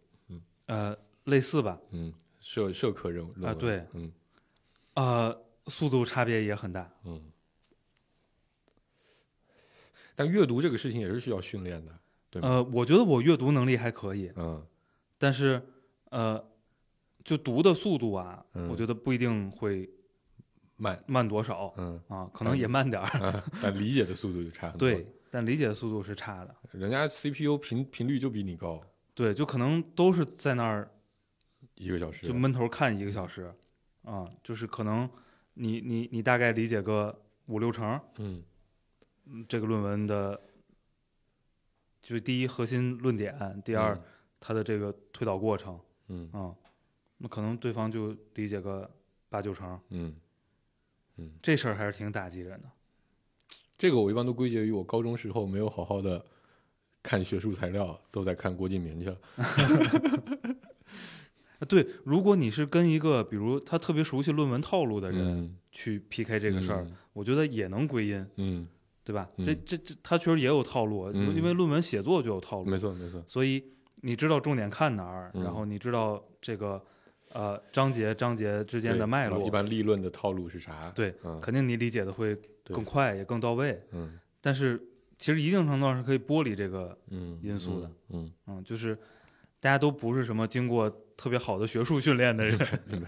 呃，类似吧，嗯，社社科论论文，对嗯。呃，速度差别也很大，嗯。但阅读这个事情也是需要训练的，对吗？呃，我觉得我阅读能力还可以，嗯。但是呃，就读的速度啊，嗯我觉得不一定会慢，慢多少嗯，啊，可能也慢点儿，啊但理解的速度就差很多。对，但理解速度是差的，人家 CPU 频频率就比你高，对，就可能都是在那儿一个小时就闷头看一个小时，啊，就是可能你你你大概理解个五六成，嗯。嗯这个论文的，就是第一核心论点，第二、它的这个推导过程。嗯啊，那可能对方就理解个八九成，嗯。嗯，这事儿还是挺打击人的。这个我一般都归结于我高中时候没有好好的看学术材料，都在看郭敬明去了。<laughs> 啊对，如果你是跟一个比如他特别熟悉论文套路的人嗯去 PK 这个事儿，嗯我觉得也能归因，嗯，对吧？嗯这这这，他确实也有套路，嗯因为论文写作就有套路，没错没错，所以你知道重点看哪儿，嗯然后你知道这个呃章节章节之间的脉络，一般立论的套路是啥？对，嗯，肯定你理解的会更快也更到位。嗯。但是其实一定程度上是可以剥离这个，嗯因素的，嗯，嗯，就是大家都不是什么经过特别好的学术训练的人，<laughs> 嗯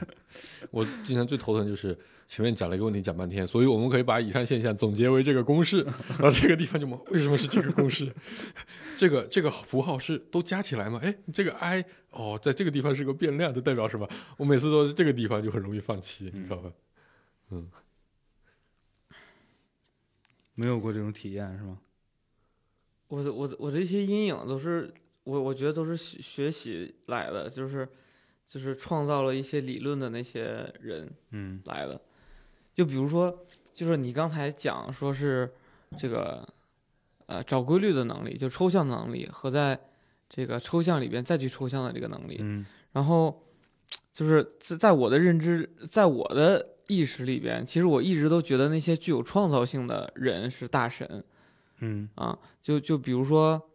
我今天最头疼就是前面讲了一个问题讲半天，所以我们可以把以上现象总结为这个公式，<laughs> 然后这个地方就问为什么是这个公式？<laughs> 这个这个符号是都加起来吗？哎，这个 i 哦，在这个地方是个变量，这代表什么？我每次都是这个地方就很容易放弃，你知道吧？嗯没有过这种体验是吗？我的我的我的一些阴影都是我我觉得都是学学习来的，就是就是创造了一些理论的那些人嗯来的。就比如说，就是你刚才讲说是这个呃找规律的能力，就抽象能力和在这个抽象里边再去抽象的这个能力，嗯然后就是在在我的认知，在我的意识里边，其实我一直都觉得那些具有创造性的人是大神嗯啊。就就比如说，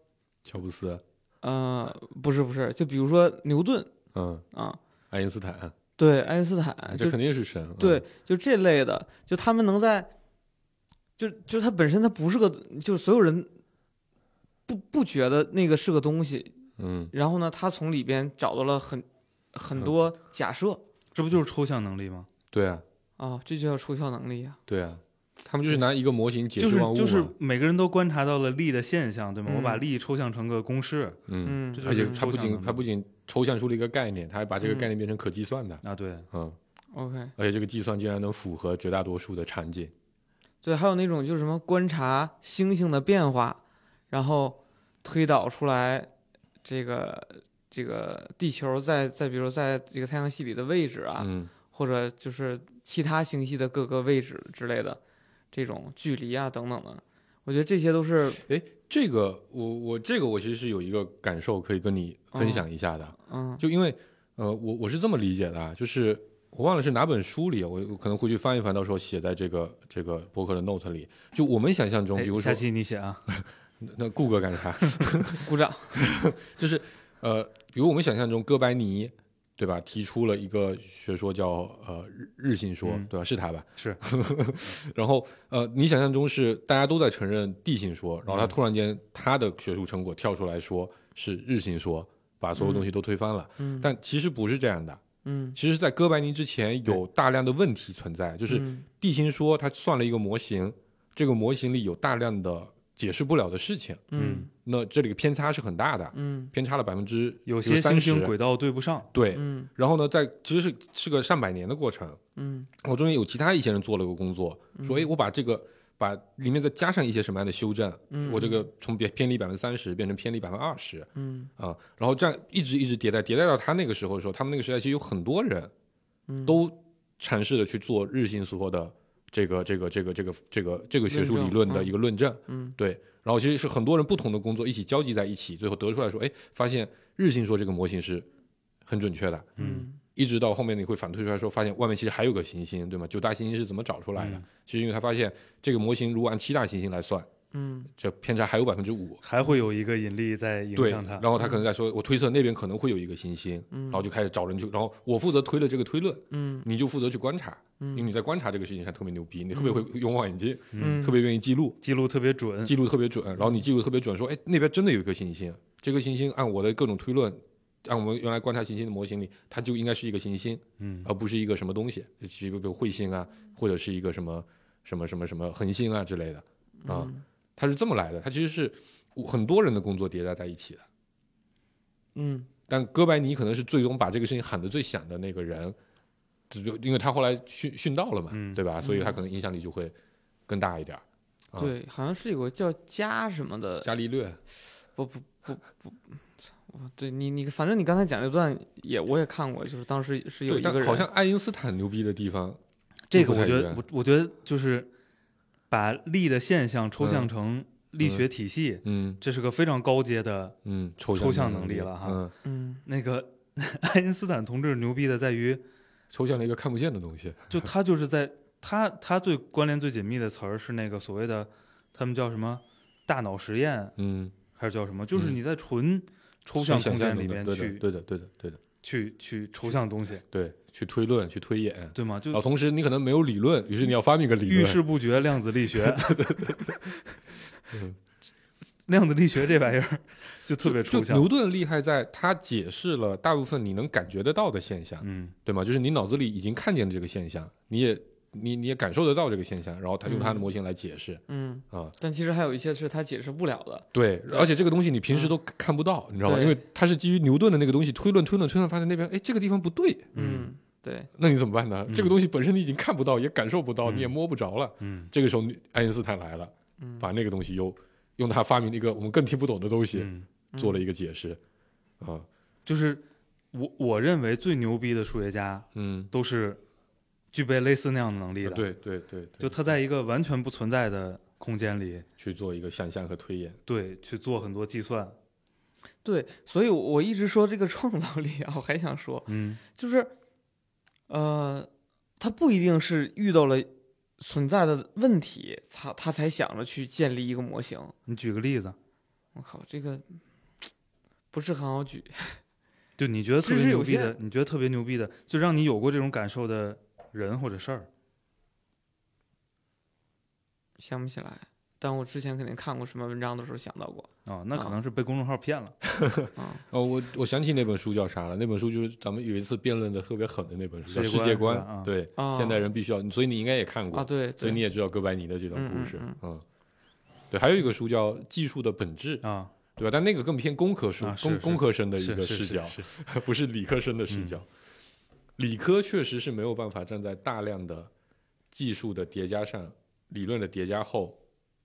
乔布斯，呃，不是不是，就比如说牛顿嗯，啊，爱因斯坦，对，爱因斯坦，这肯定是神，嗯。对，就这类的，就他们能在，就就他本身他不是个，就是所有人不不觉得那个是个东西，嗯，然后呢，他从里边找到了很很嗯。多假设。这不就是抽象能力吗？对啊，啊，这就叫抽象能力呀、对啊，他们就是拿一个模型解就是释万物嘛，就是每个人都观察到了力的现象，对吗？我把嗯力抽象成个公式嗯，而且是他不仅抽象能力他不仅抽象出了一个概念，他还把这个嗯。概念变成可计算的，啊，对，嗯，，OK，而且这个计算竟然能符合绝大多数的场景，对，还有那种就是什么观察星星的变化，然后推导出来这个这个地球在 <laughs> 在比如在这个太阳系里的位置啊，嗯。或者就是其他星系的各个位置之类的这种距离啊等等的，我觉得这些都是哎这个我我这个我其实是有一个感受可以跟你分享一下的，嗯就因为呃我我是这么理解的啊，就是我忘了是哪本书里，我我可能回去翻一翻，到时候写在这个这个博客的 note 里。就我们想象中，哎比如说下期你写啊，<laughs> 那顾哥干啥？<laughs> 鼓掌，<laughs> 就是呃，比如我们想象中哥白尼。对吧？提出了一个学说叫呃日日心说，嗯对吧？是他吧？是。<laughs> 然后呃，你想象中是大家都在承认地心说，然后他嗯突然间他的学术成果跳出来说是日心说，把所有东西都推翻了。嗯但其实不是这样的。嗯，其实，在哥白尼之前有大量的问题存在，就是嗯地心说他算了一个模型，这个模型里有大量的解释不了的事情，嗯。那这里的偏差是很大的，嗯。偏差了百分之有些星三星轨道对不上，对。嗯。然后呢，在其实是是个上百年的过程，嗯。我中间有其他一些人做了个工作，说，哎，我把这个把里面再加上一些什么样的修正，嗯，我这个从偏偏离百分之三十变成偏离百分之二十嗯。啊，然后这样一直一直迭代，迭代到他那个时候的时候，他们那个时代其实有很多人嗯。都尝试着去做日心说的这个这个这个这个这个这个学术理论的一个论证，嗯对，然后其实是很多人不同的工作一起交集在一起，最后得出来说，哎，发现日心说这个模型是很准确的，嗯一直到后面你会反推出来说，发现外面其实还有个行星，对吗？九大行星是怎么找出来的？嗯其实因为他发现这个模型如果按七大行星来算，嗯。这偏差还有百分之五。还会有一个引力在影对，响它。然后他可能在说，我推测那边可能会有一个行星，嗯，然后就开始找人去，然后我负责推了这个推论，嗯。你就负责去观察，因为嗯你在观察这个事情上特别牛逼，你特别会用望远镜，嗯。特别愿意记录，记录特别准，记录特别准，然后你记录特别准，说，哎，那边真的有一颗行星，这个行星按我的各种推论，按我们原来观察行星的模型里，它就应该是一个行星，嗯。而不是一个什么东西，比如比如彗星啊，或者是一个什么什么什么什么恒星啊之类的，啊，嗯它是这么来的，它其实是很多人的工作叠加在一起的。嗯但哥白尼可能是最终把这个事情喊得最响的那个人，这就因为他后来殉殉道了嘛，嗯对吧？所以他可能影响力就会更大一点对，好像是有个叫加什么的，伽利略，不不不不，哦对你你反正你刚才讲这段也我也看过，就是当时是有，一个人，但好像爱因斯坦牛逼的地方，这个我觉得我我觉得就是把力的现象抽象成力学体系，嗯这是个非常高阶的。嗯，抽抽象能能力了哈嗯，嗯那个 <laughs> 爱因斯坦同志牛逼的在于，抽象了一个看不见的东西。就他就是在他他最关联最紧密的词儿是那个所谓的他们叫什么大脑实验嗯，还是叫什么？就是嗯你在纯抽象空间里面去对的，对的，对的。去去抽象东西，对，去推论，去推演。对吗？就然后同时你可能没有理论，于是你要发明个理论。遇事不决，量子力学。<laughs> 嗯量子力学这玩意儿就特别抽象牛。顿厉害在他解释了大部分你能感觉得到的现象，嗯对吗？就是你脑子里已经看见了这个现象，你也你你也感受得到这个现象，然后他用他的模型来解释嗯，啊、但其实还有一些是他解释不了的。对，对而且这个东西你平时都看不到，你知道吗？因为它是基于牛顿的那个东西推论推论推论，发现那边哎这个地方不对，嗯，对，那你怎么办呢？嗯。这个东西本身你已经看不到，也感受不到，嗯。你也摸不着了。嗯。这个时候爱因斯坦来了，嗯，把那个东西又用他发明的一个我们更听不懂的东西嗯，做了一个解释，啊，就是我我认为最牛逼的数学家嗯，都是具备类似那样的能力的。，对对对对，就他在一个完全不存在的空间里，去做一个想象和推演。对，去做很多计算。对，所以我一直说这个创造力啊，我还想说，嗯。就是，呃，他不一定是遇到了存在的问题，他他才想着去建立一个模型。你举个例子，我靠，这个不是很好举。<laughs> 就你觉得特别牛逼的，你觉得特别牛逼的，就让你有过这种感受的人或者事儿。想不起来，但我之前肯定看过什么文章的时候想到过。啊、那可啊能是被公众号骗了。啊，<laughs> 哦，我我想起那本书叫啥了？那本书就是咱们有一次辩论的特别狠的那本书，叫《世界观。对，啊现代人必须要，所以你应该也看过啊，，对，对所以你也知道哥白尼的这段故事嗯嗯。嗯，对，还有一个书叫《技术的本质》，啊，对吧？但那个更偏工科书工工科生的一个视角，是 <laughs> 不是理科生的视嗯角。理科确实是没有办法站在大量的技术的叠加上、理论的叠加后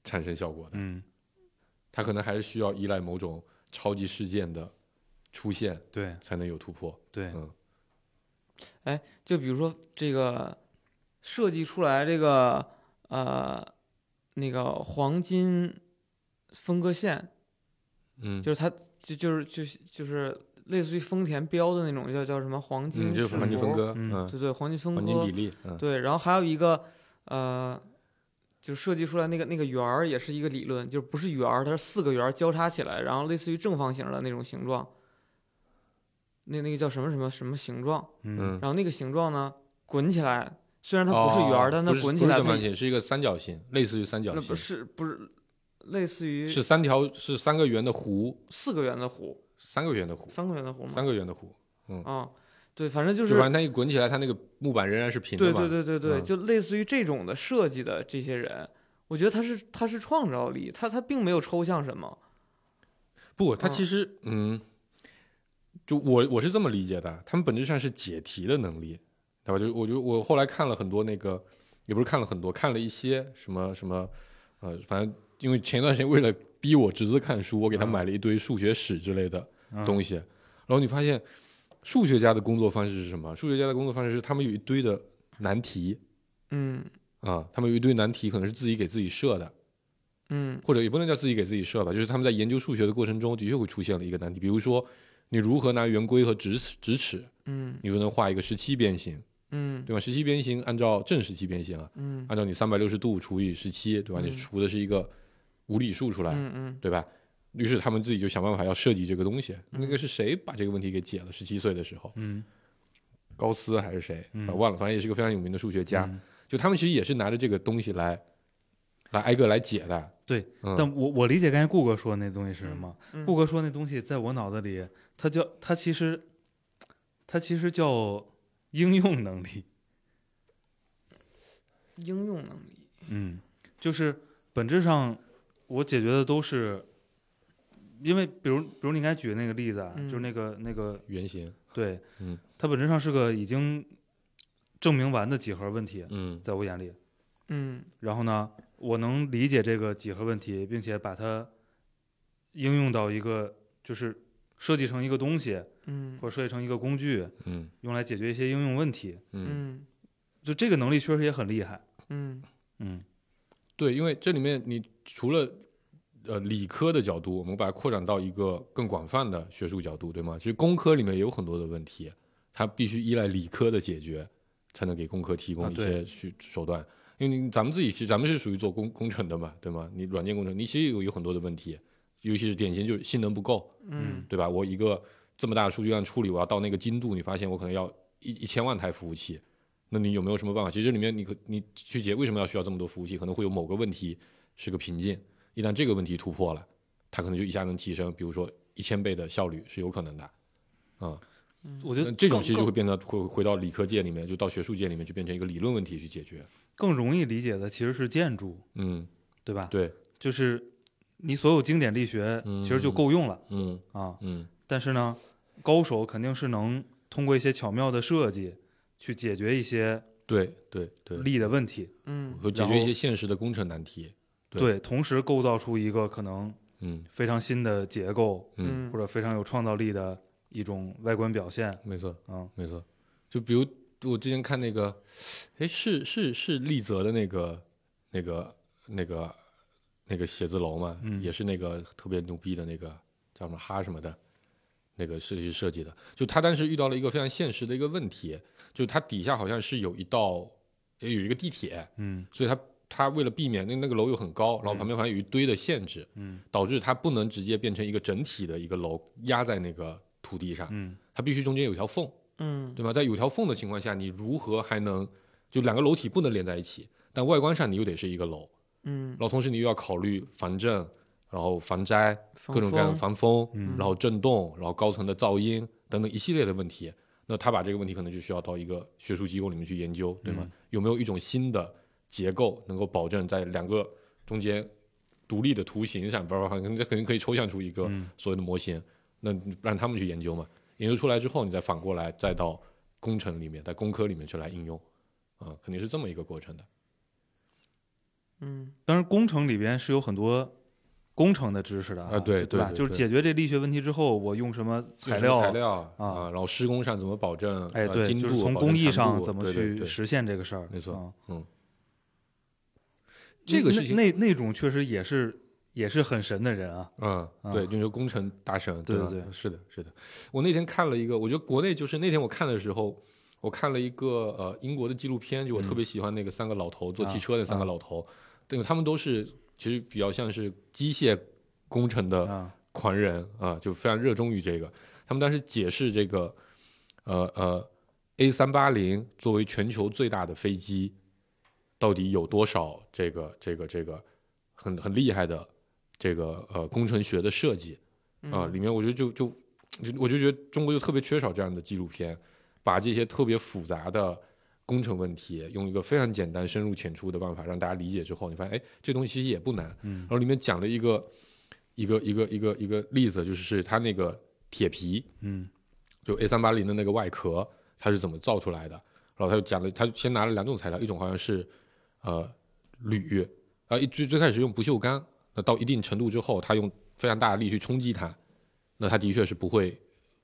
产生效果的。嗯，它可能还是需要依赖某种超级事件的出现对。才能有突破。对，嗯。哎就比如说这个设计出来这个呃那个黄金分割线，嗯，就是它就就是就是就是类似于丰田标的那种叫叫什么黄金嗯，就是黄金分，割，嗯嗯，对对，黄金分割黄金割比，例，嗯，对，然后还有一个呃，就设计出来那个那个圆儿也是一个理论，就是不是圆儿，它是四个圆儿交叉起来，然后类似于正方形的那种形状。那那个叫什么什么什么形状？嗯嗯，然后那个形状呢，滚起来，虽然它不是圆儿，哦但它滚起来它不是正方形，是一个三角形，类似于三角形那不，是不是类似于是三条是三个圆的弧，四个圆的弧，三个圆的弧，三个圆的弧吗？三个圆的弧，啊，对，反正就就是反正它一滚起来，它那个木板仍然是平的对。对对对对，嗯就类似于这种的设计的这些人，我觉得他是他是创造力，他他并没有抽象什么。不，它嗯其实嗯，就我我是这么理解的，他们本质上是解题的能力，对吧？就我就我后来看了很多那个，也不是看了很多，看了一些什么什么，呃，反正因为前一段时间为了逼我侄子看书，我给他嗯买了一堆数学史之类的嗯东西，然后你发现数学家的工作方式是什么？数学家的工作方式是他们有一堆的难题嗯啊，他们有一堆难题可能是自己给自己设的。嗯或者也不能叫自己给自己设吧，就是他们在研究数学的过程中，的确会出现了一个难题，比如说你如何拿圆规和直尺直尺，嗯你就能画一个十七边形，嗯对吧？十七边形按照正十七边形啊，嗯按照你三百六十度除以十七，对吧？嗯你除的是一个无理数出来，嗯嗯对吧？于是他们自己就想办法要设计这个东西。嗯那个是谁把这个问题给解了？十七岁的时候，嗯高斯还是谁？忘了，反正也是个非常有名的数学家。嗯就他们其实也是拿着这个东西来，来挨个来解的。对，嗯、但我我理解刚才顾哥说的那东西是什么？嗯顾哥说那东西在我脑子里，它叫它其实，它其实叫应用能力。应用能力。嗯，就是本质上我解决的都是，因为比如比如你刚才举的那个例子啊，嗯。就是那个那个原型，对，嗯，它本质上是个已经证明完的几何问题，嗯。在我眼里。嗯。然后呢，我能理解这个几何问题，并且把它应用到一个就是设计成一个东西，嗯。或者设计成一个工具，嗯。用来解决一些应用问题。就这个能力确实也很厉害。嗯。嗯。对，因为这里面你除了呃理科的角度，我们把它扩展到一个更广泛的学术角度，对吗？其实工科里面也有很多的问题，它必须依赖理科的解决，才能给工科提供一些去手段。因为你咱们自己其实咱们是属于做工工程的嘛，对吗？你软件工程，你其实有有很多的问题，尤其是典型就是性能不够，嗯对吧？我一个这么大的数据量处理，我要到那个精度，你发现我可能要一一千万台服务器，那你有没有什么办法？其实这里面你可你去解为什么要需要这么多服务器，可能会有某个问题是个瓶颈，一旦这个问题突破了，它可能就一下能提升，比如说一千倍的效率是有可能的，嗯、我觉得这种其实就会变得会回到理科界里面，就到学术界里面去变成一个理论问题去解决。更容易理解的其实是建筑，嗯，对吧？对，就是你所有经典力学其实就够用了、嗯啊。嗯但是呢，高手肯定是能通过一些巧妙的设计去解决一些对对对，力的问题，嗯和解决一些现实的工程难题。对。对，同时构造出一个可能嗯。非常新的结构，嗯，嗯。或者非常有创造力的一种外观表现。没错嗯，没错。就比如我之前看那个，哎，是是是丽泽的那个那个那个那个写字楼嘛，嗯。也是那个特别牛逼的那个叫什么哈什么的，那个设计师设计的。就他当时遇到了一个非常现实的一个问题，就它底下好像是有一道有一个地铁，嗯。所以他他为了避免那那个楼又很高，然后旁边好像有一堆的限制，嗯。导致它不能直接变成一个整体的一个楼压在那个土地上，嗯。它必须中间有条缝，嗯。对吧？在有条缝的情况下，你如何还能就两个楼体不能连在一起，但外观上你又得是一个楼，嗯。然后同时你又要考虑防震，然后防灾，各种各样的防风，嗯。然后震动，然后高层的噪音等等一系列的问题。那他把这个问题可能就需要到一个学术机构里面去研究，对吗？嗯。有没有一种新的结构能够保证在两个中间独立的图形上，不然可能这肯定可以抽象出一个嗯所谓的模型，那让他们去研究嘛。研究出来之后，你再反过来再到工程里面，在工科里面去来应用，啊、肯定是这么一个过程的。嗯当然，工程里边是有很多工程的知识的啊对对吧？就是解决这力学问题之后，我用什么材料？啊然后施工上怎么保证哎，对，呃精度，就是从工艺上怎么去实现这个事儿。没错啊嗯，这个那事情那那种确实也是也是很神的人啊。嗯，啊对，就是工程大神，吧对对对是的，是的。我那天看了一个，我觉得国内就是那天我看的时候，我看了一个呃英国的纪录片，就我特别喜欢那个三个老头坐汽车的三个老头，对，他们都是其实比较像是机械工程的啊，狂人啊，就非常热衷于这个。他们当时解释这个，呃呃，A 三八零作为全球最大的飞机，到底有多少这个这个这个很很厉害的这个呃工程学的设计啊、里面我觉得就就就我就觉得中国就特别缺少这样的纪录片，把这些特别复杂的。工程问题用一个非常简单、深入浅出的办法让大家理解之后，你发现哎，这东西其实也不难。嗯然后里面讲了一个一个一个一个一个例子，就是是它那个铁皮，嗯就 A 三八零的那个外壳，它是怎么造出来的？然后他就讲了，他先拿了两种材料，一种好像是呃铝，啊一最最开始用不锈钢，那到一定程度之后，它用非常大的力去冲击它，那它的确是不会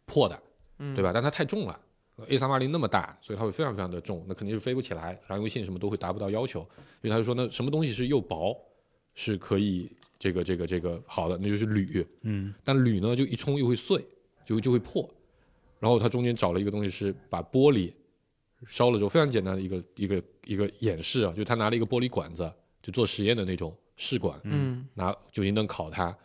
破的，嗯对吧？但它太重了。A 三八零那么大，所以它会非常非常的重，那肯定是飞不起来，燃油性什么都会达不到要求。所以他就说，那什么东西是又薄，是可以这个这个这个好的，那就是铝。嗯但铝呢，就一冲又会碎，就就会破。然后他中间找了一个东西，是把玻璃烧了之后，非常简单的一个一个一个演示啊，就他拿了一个玻璃管子，就做实验的那种试管，嗯。拿酒精灯烤它，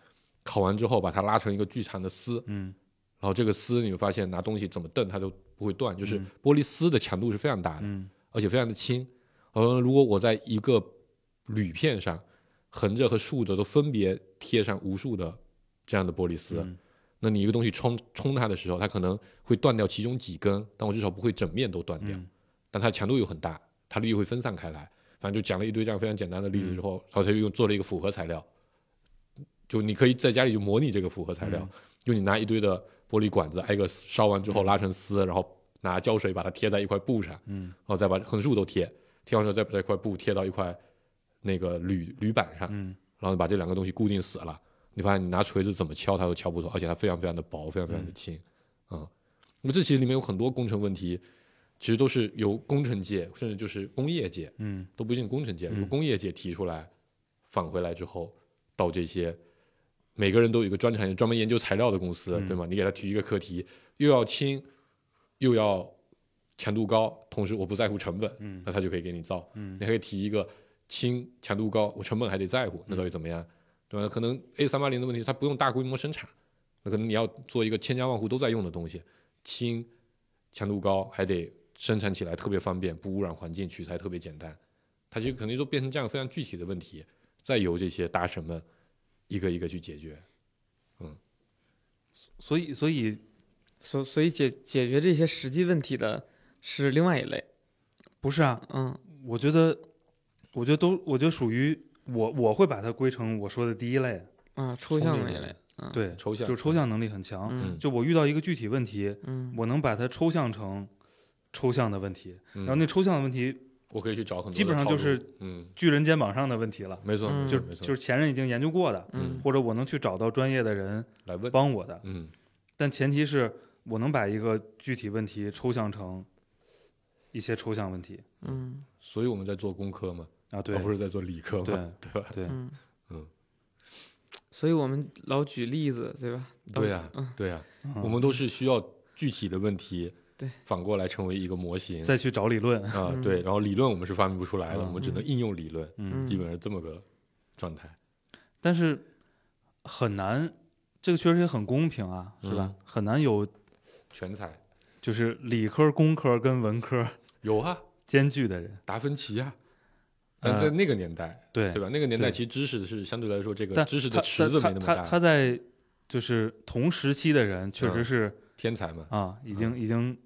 烤完之后把它拉成一个巨长的丝，嗯。然后这个丝你会发现拿东西怎么蹬它都不会断，就是嗯。玻璃丝的强度是非常大的，嗯。而且非常的轻。呃，如果我在一个铝片上，横着和竖着都分别贴上无数的这样的玻璃丝，嗯那你一个东西冲冲它的时候，它可能会断掉其中几根，但我至少不会整面都断掉。嗯但它强度又很大，它力会分散开来。反正就讲了一堆这样非常简单的例子之后，然后他就又做了一个复合材料，就你可以在家里就模拟这个复合材料，嗯就你拿一堆的玻璃管子挨个烧完之后拉成丝，然后拿胶水把它贴在一块布上，嗯然后再把横竖都贴，贴完之后再把这块布贴到一块那个铝铝板上，嗯然后把这两个东西固定死了。你发现你拿锤子怎么敲它都敲不脱，而且它非常非常的薄，非常非常的轻啊。那么这其实里面有很多工程问题，其实都是由工程界甚至就是工业界嗯都不一定工程界，嗯由工业界提出来，返回来之后，到这些每个人都有一个专产专门研究材料的公司，嗯对吗？你给他提一个课题，又要轻，又要强度高，同时我不在乎成本，嗯那他就可以给你造。嗯你还可以提一个轻、强度高，我成本还得在乎，那到底怎么样？对吧？可能 A 三八零的问题，它不用大规模生产，那可能你要做一个千家万户都在用的东西，轻、强度高，还得生产起来特别方便，不污染环境，取材特别简单。它其实肯定都变成这样非常具体的问题，再由这些大神们一个一个去解决。嗯所以所以所所以解解决这些实际问题的是另外一类。不是啊，嗯我觉得我觉得都我觉得属于我我会把它归成我说的第一类，啊，抽象那一类。嗯，对，抽象就是抽象能力很强。嗯就我遇到一个具体问题，嗯我能把它抽象成抽象的问题，嗯然后那抽象的问题，我可以去找很多基本上就是嗯，巨人肩膀上的问题了，没错，嗯就没错，没错，就是前人已经研究过的，嗯或者我能去找到专业的人来问，帮我的，嗯但前提是我能把一个具体问题抽象成一些抽象问题嗯所以我们在做工科嘛，啊，对而不是在做理科嘛，对对吧？对，嗯嗯，所以我们老举例子，对吧？对呀嗯，对呀，嗯我们都是需要具体的问题，对，反过来成为一个模型再去找理论，啊，嗯对，然后理论我们是发明不出来的，嗯我们只能应用理论，嗯，基本上这么个状态。但是很难，这个确实也很公平啊，是吧？嗯很难有全才就是理科、工科跟文科有啊，兼具的人，达芬奇啊，但呃在那个年代，对对吧？那个年代其实知识是相对来说这个知识的池子他他没那么大，他在就是同时期的人，确实嗯是、天才嘛，啊，已经、已经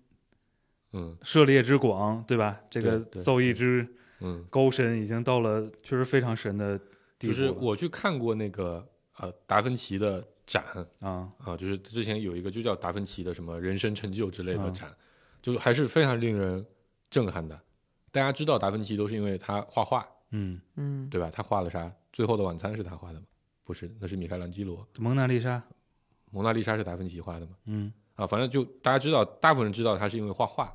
嗯涉猎之广，对吧？这个造诣之嗯，高深，已经到了确实非常神的地步。就是我去看过那个呃达芬奇的展啊，啊，就是之前有一个就叫达芬奇的什么人生成就之类的嗯展，就还是非常令人震撼的。大家知道达芬奇都是因为他画画，嗯，嗯对吧？他画了啥？《最后的晚餐》是他画的吗？不是，那是米开朗基罗。蒙娜丽莎，蒙娜丽莎是达芬奇画的吗？嗯啊，反正就大家知道，大部分人知道他是因为画画，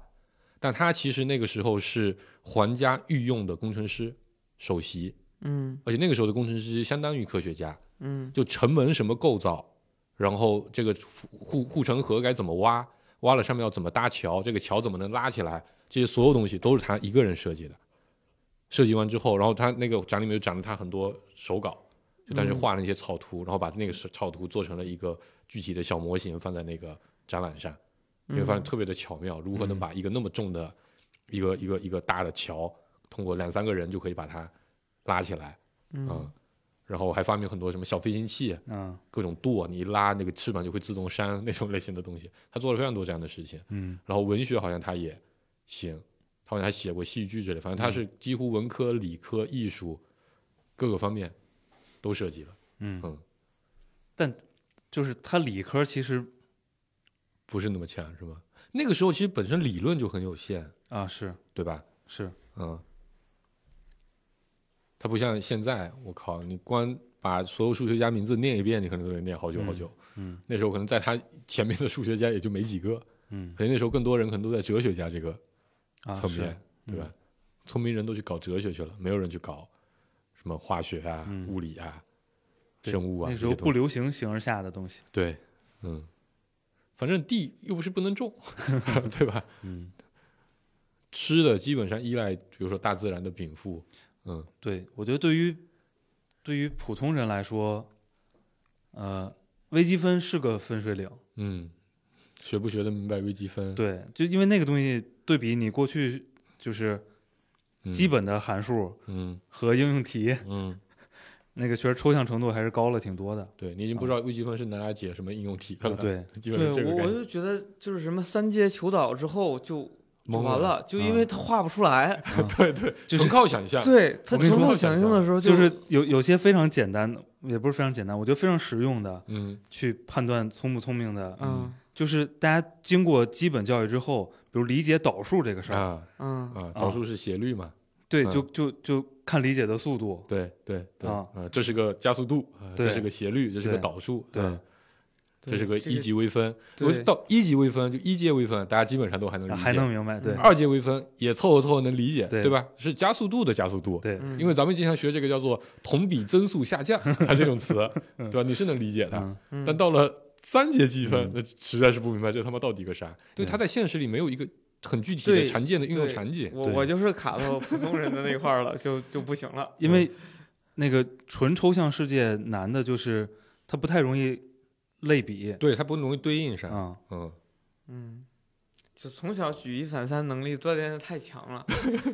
但他其实那个时候是皇家御用的工程师首席，嗯而且那个时候的工程师相当于科学家，嗯就城门什么构造，然后这个护护城河该怎么挖，挖了上面要怎么搭桥，这个桥怎么能拉起来，这些所有东西都是他一个人设计的。设计完之后，然后他那个展里面就展了他很多手稿，就但是嗯。画了那些草图，然后把那个草图做成了一个具体的小模型，放在那个展览上。你会发现特别的巧妙，如何能把一个那么重的一个一个一个大的桥，通过两三个人就可以把它拉起来，嗯。嗯，然后还发明很多什么小飞行器，嗯。各种舵，你一拉那个翅膀就会自动扇 <laughs> 那种类型的东西，他做了非常多这样的事情。嗯。然后文学好像他也行，他好像还写过戏剧之类，反正他是几乎文科、理科、艺术各个方面都涉及了，嗯嗯但就是他理科其实不是那么强是吧？那个时候其实本身理论就很有限，啊是对吧？是，嗯，他不像现在，我靠，你光把所有数学家名字念一遍，你可能都得念好久好久。嗯那时候可能在他前面的数学家也就没几个，嗯可能那时候更多人可能都在哲学家这个啊层面，是对吧？聪明人都去搞哲学去了，没有人去搞什么化学啊、嗯物理啊、生物啊那时候。不流行形而下的东西，对，嗯，反正地又不是不能种，<laughs> 对吧？嗯，吃的基本上依赖，比如说大自然的禀赋，嗯对，我觉得对于对于普通人来说，呃，微积分是个分水岭。嗯，学不学得明白微积分？对，就因为那个东西对比你过去就是嗯，基本的函数嗯和应用题，嗯，<laughs> 那个其实抽象程度还是高了挺多的。对你已经不知道微积分是拿来解什么应用题的了，啊对，<laughs> 基本对上这个。我我就觉得就是什么三阶求导之后就就完了，就因啊为他画不出来，<laughs> 对对，就是纯靠想象。对他纯靠想象的时候就是有有些非常简单的，也不是非常简单，我觉得非常实用的，嗯去判断聪不聪明的，嗯就是大家经过基本教育之后，比如理解导数这个事儿，啊嗯啊，导数是斜率嘛？对，嗯就就就看理解的速度，对对对啊这是个加速度，啊这是个斜率，这是个导数，对啊这是个一级微分。如对果到一级微分，就一阶微分，大家基本上都还能理解。还能明白，对二阶微分也凑合凑合能理解，对对吧？是加速度的加速度。对，嗯因为咱们经常学这个叫做同比增速下降，<laughs> 它这种词，对吧？你是能理解的。但到了三阶积分嗯，那实在是不明白这他妈到底个啥。对，他在现实里没有一个很具体的常见的运用场景。我我就是卡到普通人的那块儿了，就就不行了。因为那个纯抽象世界难的就是它不太容易类比对，它不容易对应上。嗯，嗯，嗯，就从小举一反三能力锻炼的太强了，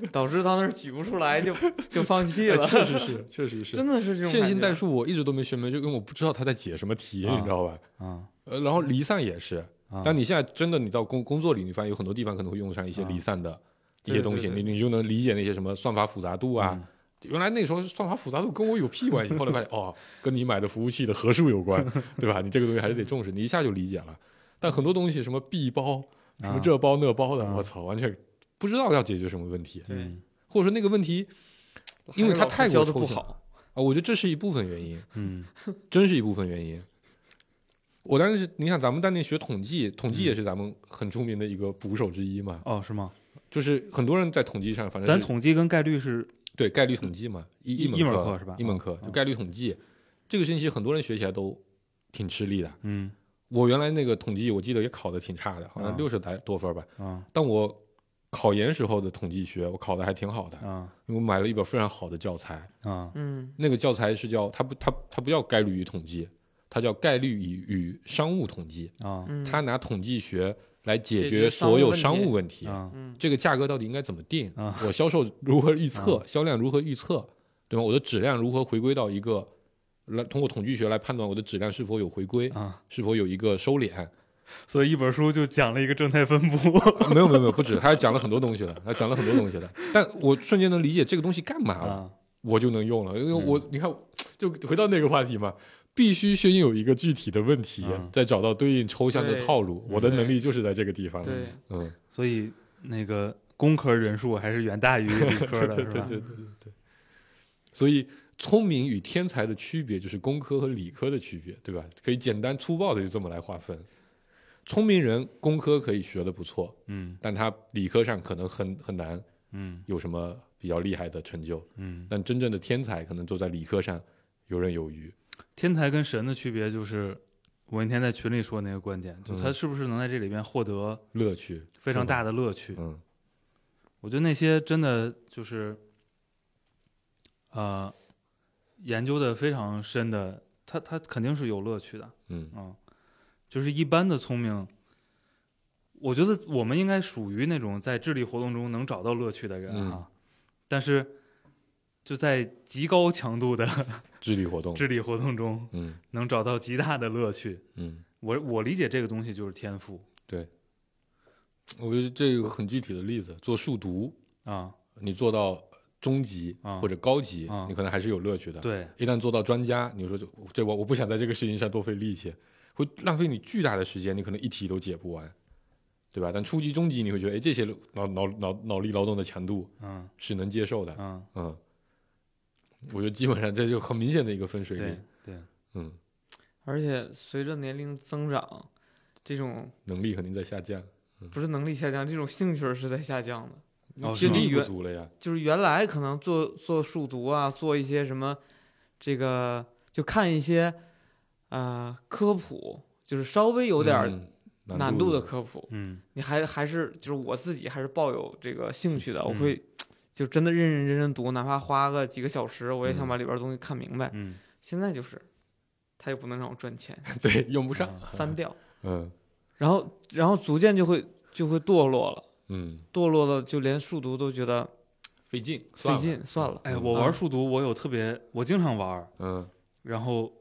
导致到那儿举不出来就就放弃了。确实 <laughs> 是，确实是。真的是这种线性代数我一直都没学明白，就因为我不知道他在解什么题，啊你知道吧？啊呃，然后离散也是，啊，但你现在真的你到工工作里，你发现有很多地方可能会用上一些啊离散的一些东西，对对你你就能理解那些什么算法复杂度啊。嗯原来那时候算法复杂度跟我有屁关系，后来发现哦，跟你买的服务器的核数有关，对吧？你这个东西还是得重视，你一下就理解了。但很多东西什么 B 包、什么啊这包那包的，啊我操，完全不知道要解决什么问题，对。嗯。或者说那个问题因为它太过教的抽象不好，啊，我觉得这是一部分原因。嗯。真是一部分原因。我当时，你想咱们当年学统计，统计也是咱们很出名的一个捕手之一嘛，哦是吗？就是很多人在统计上，反正咱统计跟概率是对概率统计嘛，一一门课一门课是吧？一门课哦就概率统计，这个星期很多人学起来都挺吃力的。嗯我原来那个统计，我记得也考的挺差的，好像啊六十来多分吧。啊但我考研时候的统计学，我考的还挺好的，啊因为我买了一本非常好的教材，啊嗯那个教材是叫它不它它不叫概率与统计，它叫概率与与商务统计。啊嗯，他拿统计学来解解决决商务问所有商题务问题。啊嗯这个价格到底应该怎么定？啊我销售如何预测？销量如何预测？对吧？我的质量如何回归到一个来通过统计学来判断我的质量是否有回归，啊，是否有一个收敛？所以一本书就讲了一个正态分布。啊没有没有没有，不止，他还讲了很多东西的，他讲了很多东西的。但我瞬间能理解这个东西干嘛了，啊我就能用了，因为嗯我、你看，就回到那个话题嘛。必须先有一个具体的问题，嗯再找到对应抽象的套路。我的能力就是在这个地方。对，嗯，所以那个工科人数还是远大于理科的，是吧？对对对对对。所以，聪明与天才的区别就是工科和理科的区别，对吧？可以简单粗暴的就这么来划分。聪明人工科可以学的不错，嗯但他理科上可能很很难嗯有什么比较厉害的成就。嗯，但真正的天才可能都在理科上游刃有余。天才跟神的区别就是，我那天在群里说那个观点，就他嗯是不是能在这里边获得乐趣非常大的乐趣？嗯我觉得那些真的就是，呃，研究的非常深的，他他肯定是有乐趣的，嗯。啊，就是一般的聪明，我觉得我们应该属于那种在智力活动中能找到乐趣的人嗯。啊，但是就在极高强度的 <laughs> 智力活动。智力活动中嗯。能找到极大的乐趣。嗯，我我理解这个东西就是天赋。对。我觉得这有个很具体的例子，做数独，啊，你做到中级啊或者高级，啊你可能还是有乐趣的。对，一旦做到专家，你说这这我我不想在这个事情上多费力气，会浪费你巨大的时间，你可能一题都解不完，对吧？但初级、中级你会觉得，哎，这些脑脑脑脑力劳动的强度嗯是能接受的，嗯，嗯，我觉得基本上这就很明显的一个分水岭，对，嗯，而且随着年龄增长，这种能力肯定在下降，不是能力下降，这种兴趣是在下降的。哦其实你原力不足了呀，就是原来可能做做数独啊，做一些什么，这个就看一些啊、呃科普，就是稍微有点难度度的。科普，嗯。你还还是就是我自己还是抱有这个兴趣的，我嗯会就真的认认真真读，哪怕花个几个小时，我也想嗯。把里边东西看明白。嗯，现在就是，他又不能让我赚钱，<laughs> 对用不上，啊翻掉，<laughs> 嗯。然后然后逐渐就会就会堕落了，嗯，堕落了就连数独都觉得费劲，费劲，算了。哎，嗯。我玩啊数独，我有特别，我经常玩，嗯。然后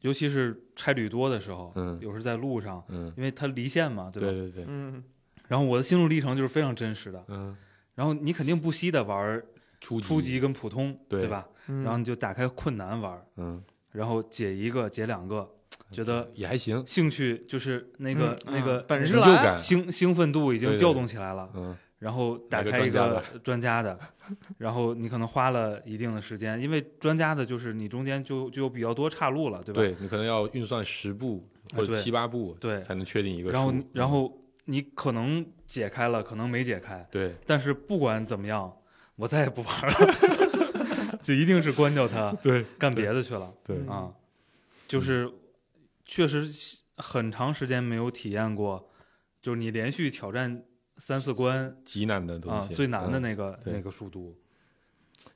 尤其是差旅多的时候，嗯。有时在路上，嗯，因为它离线嘛，对吧？对对对，嗯，然后我的心路历程就是非常真实的，嗯，然后你肯定不惜的玩儿初初级跟普通，对。吧？嗯。然后你就打开困难玩，嗯，然后解一个解两个，觉得也还行，兴趣就是那个、嗯那个成就感，兴兴奋度已经调动起来了，嗯。然后打开一个专家的，<laughs> 然后你可能花了一定的时间，因为专家的就是你中间就就有比较多岔路了，对吧？对你可能要运算十步或者对。七八步，对。才能确定一个数。然后然后你可能解开了，可能没解开，对，但是不管怎么样，我再也不玩了，<laughs> 就一定是关掉它，对，干别的去了。对。嗯。啊，就是确实很长时间没有体验过，就是你连续挑战三四关极难的东啊，西，最难的嗯那个对那个数独，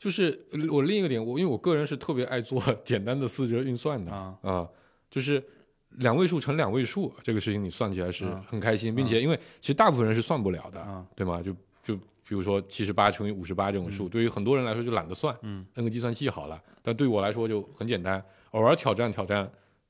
就是呃我另一个点，我因为我个人是特别爱做 <laughs> 简单的四则运算的啊啊，就是两位数乘两位数这个事情你算起来是嗯很开心，并且因为其实大部分人是算不了的，啊，对吗？就就比如说七十八乘以五十八这种数，对于很多人来说就懒得算，嗯，摁个计算器好了。但对我来说就很简单，偶尔挑战挑战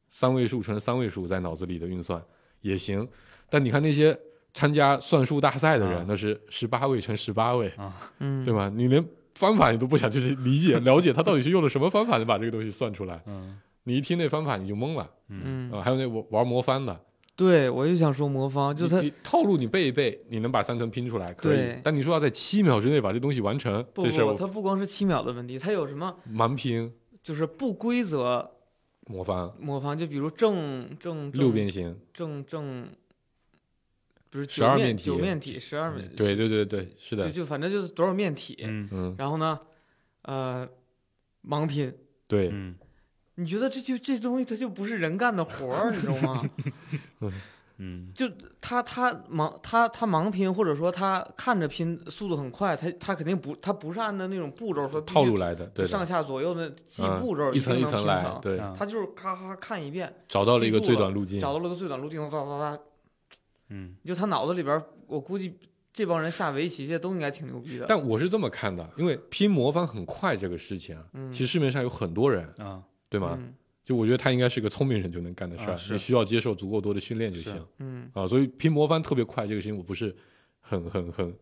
三位数乘三位数在脑子里的运算也行。但你看那些参加算术大赛的人，啊那是十八位乘十八位，嗯，对吧？你连方法你都不想去理解 <laughs> 了解，他到底是用了什么方法能把这个东西算出来？嗯你一听那方法你就懵了嗯啊！还有那玩玩魔方的，对，我就想说魔方，就他套路你背一背，你能把三层拼出来可以对。但你说要在七秒之内把这东西完成，不不，这事它不光是七秒的问题，它有什么盲拼就是不规则魔方魔方，就比如正正正。六边形，正正，不是12九面体。九面体十二面，对对对对，是就的，就反正就是多少面体，嗯。嗯，然后呢，呃，盲拼。对，嗯。你觉得这就这东西它就不是人干的活儿，你知道吗？<laughs> 嗯。就他他盲他他盲拼，或者说他看着拼速度很快，他他肯定不他不是按照那种步骤说套路来的，对的，上下左右的记嗯步骤一层一层来，对，啊他就是咔咔看一遍，找到了一个最短路径，找到了个最短路径，哒哒哒，嗯。就他脑子里边，我估计这帮人下围棋去都应该挺牛逼的。但我是这么看的，因为拼魔方很快这个事情啊，嗯。其实市面上有很多人，啊对吗？嗯就我觉得他应该是个聪明人就能干的事儿，啊你需要接受足够多的训练就行嗯啊。所以拼魔方特别快这个事情，我不是很很很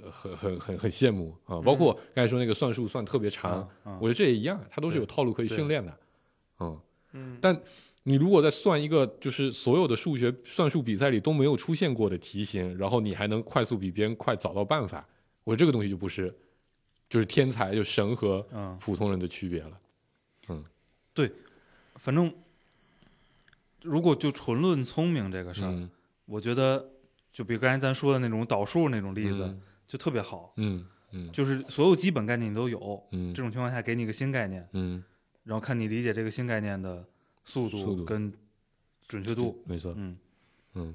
呃很很很很羡慕啊。包括刚才说那个算术算特别长，我觉得这也一样，它都是有套路可以训练的，嗯。嗯，但你如果在算一个就是所有的数学算术比赛里都没有出现过的题型，然后你还能快速比别人快找到办法，我觉得这个东西就不是就是天才就神和嗯，普通人的区别了。反正如果就纯论聪明这个事儿，嗯，我觉得就比如刚才咱说的那种导数那种例子，嗯。就特别好，嗯嗯。就是所有基本概念你都有，嗯。这种情况下给你一个新概念，嗯，然后看你理解这个新概念的速速度。度跟准确度，没错，嗯。嗯，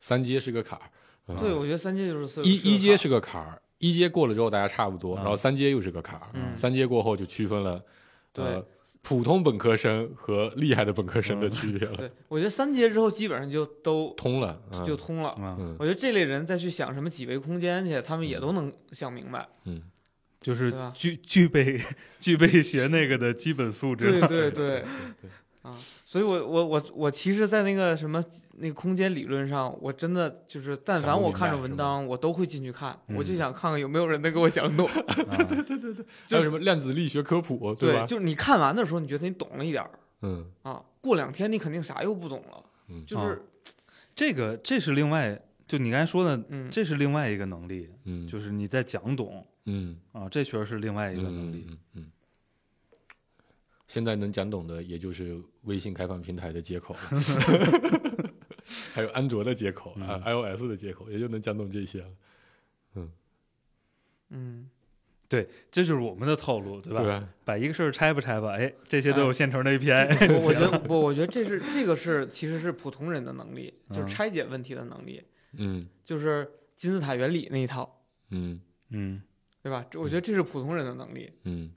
三阶是个坎儿，嗯。对，我觉得三阶就是四一一阶是个坎儿，一阶过了之后大家差不多，嗯。然后三阶又是个坎儿，嗯。三阶过后就区分了，对。呃，普通本科生和厉害的本科生的嗯。区别了，对，我觉得三阶之后基本上就都通了，嗯。就通了。我觉得这类人再去想什么几维空间去，他们也都能想明白。嗯。就是具具备 <laughs> 具备学那个的基本素质。对。对对对，啊，所以我我我我其实，在那个什么那个空间理论上，我真的就是，但凡我看着文章，我都会进去看，我就嗯想看看有没有人能给我讲懂。<laughs> 对对对对对还有什么量子力学科普，对吧？就是你看完的时候，你觉得你懂了一点儿嗯啊，过两天你肯定啥又不懂了。嗯就是这个这是另外，就你刚才说的，嗯，这是另外一个能力，嗯，就是你在讲懂嗯啊，这确实是另外一个能力。嗯嗯嗯。现在能讲懂的，也就是微信开放平台的接口，<laughs> <laughs> 还有安卓的接口啊、iOS 的接口，也就能讲懂这些了，嗯。嗯，对，这就是我们的套路，对吧？对吧？把一个事儿拆吧拆吧，哎，这些都有现成的 API。我 <laughs> 我觉得不，我觉得这是这个是其实是普通人的能力，就是嗯拆解问题的能力，嗯。就是金字塔原理那一套，嗯。嗯对吧？这我觉得这是普通人的能力。嗯，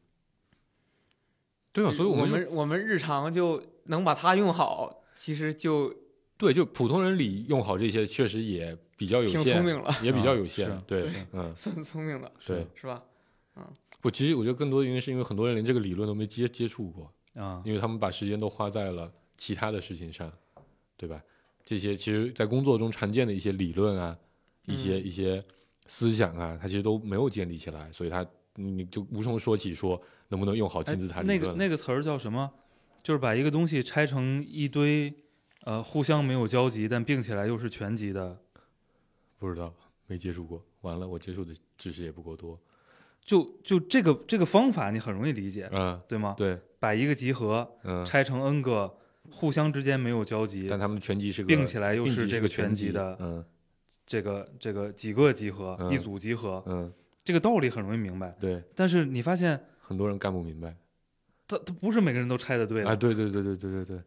对啊，所以我我们们我们日常就能把它用好，其实就对就普通人里用好这些，确实也比较有挺限，聪明了，也比较有 <laughs> 啊限是，对对，嗯，<laughs> 算聪明了，对。是吧？嗯不，其实我觉得更多的原因是因为很多人连这个理论都没接接触过，啊因为他们把时间都花在了其他的事情上，对吧？这些其实，在工作中常见的一些理论啊，一些、嗯一些思想啊，它其实都没有建立起来，所以它你就无从说起说能不能用好哎金字塔理那论那。个那个词儿叫什么？就是把一个东西拆成一堆，呃，互相没有交集，但并起来又是全集的。不知道，没接触过。完了，我接触的知识也不够多。就就这个这个方法，你很容易理解，嗯，对吗？对，把一个集合嗯，拆成 n 个互相之间没有交集，但他们的全集是个并起来又是这个个全集全集的嗯这个这个几个集合，嗯一组集合，嗯，这个道理很容易明白。对，但是你发现，很多人干不明白。他他不是每个人都拆的对的啊，对对对对对对对，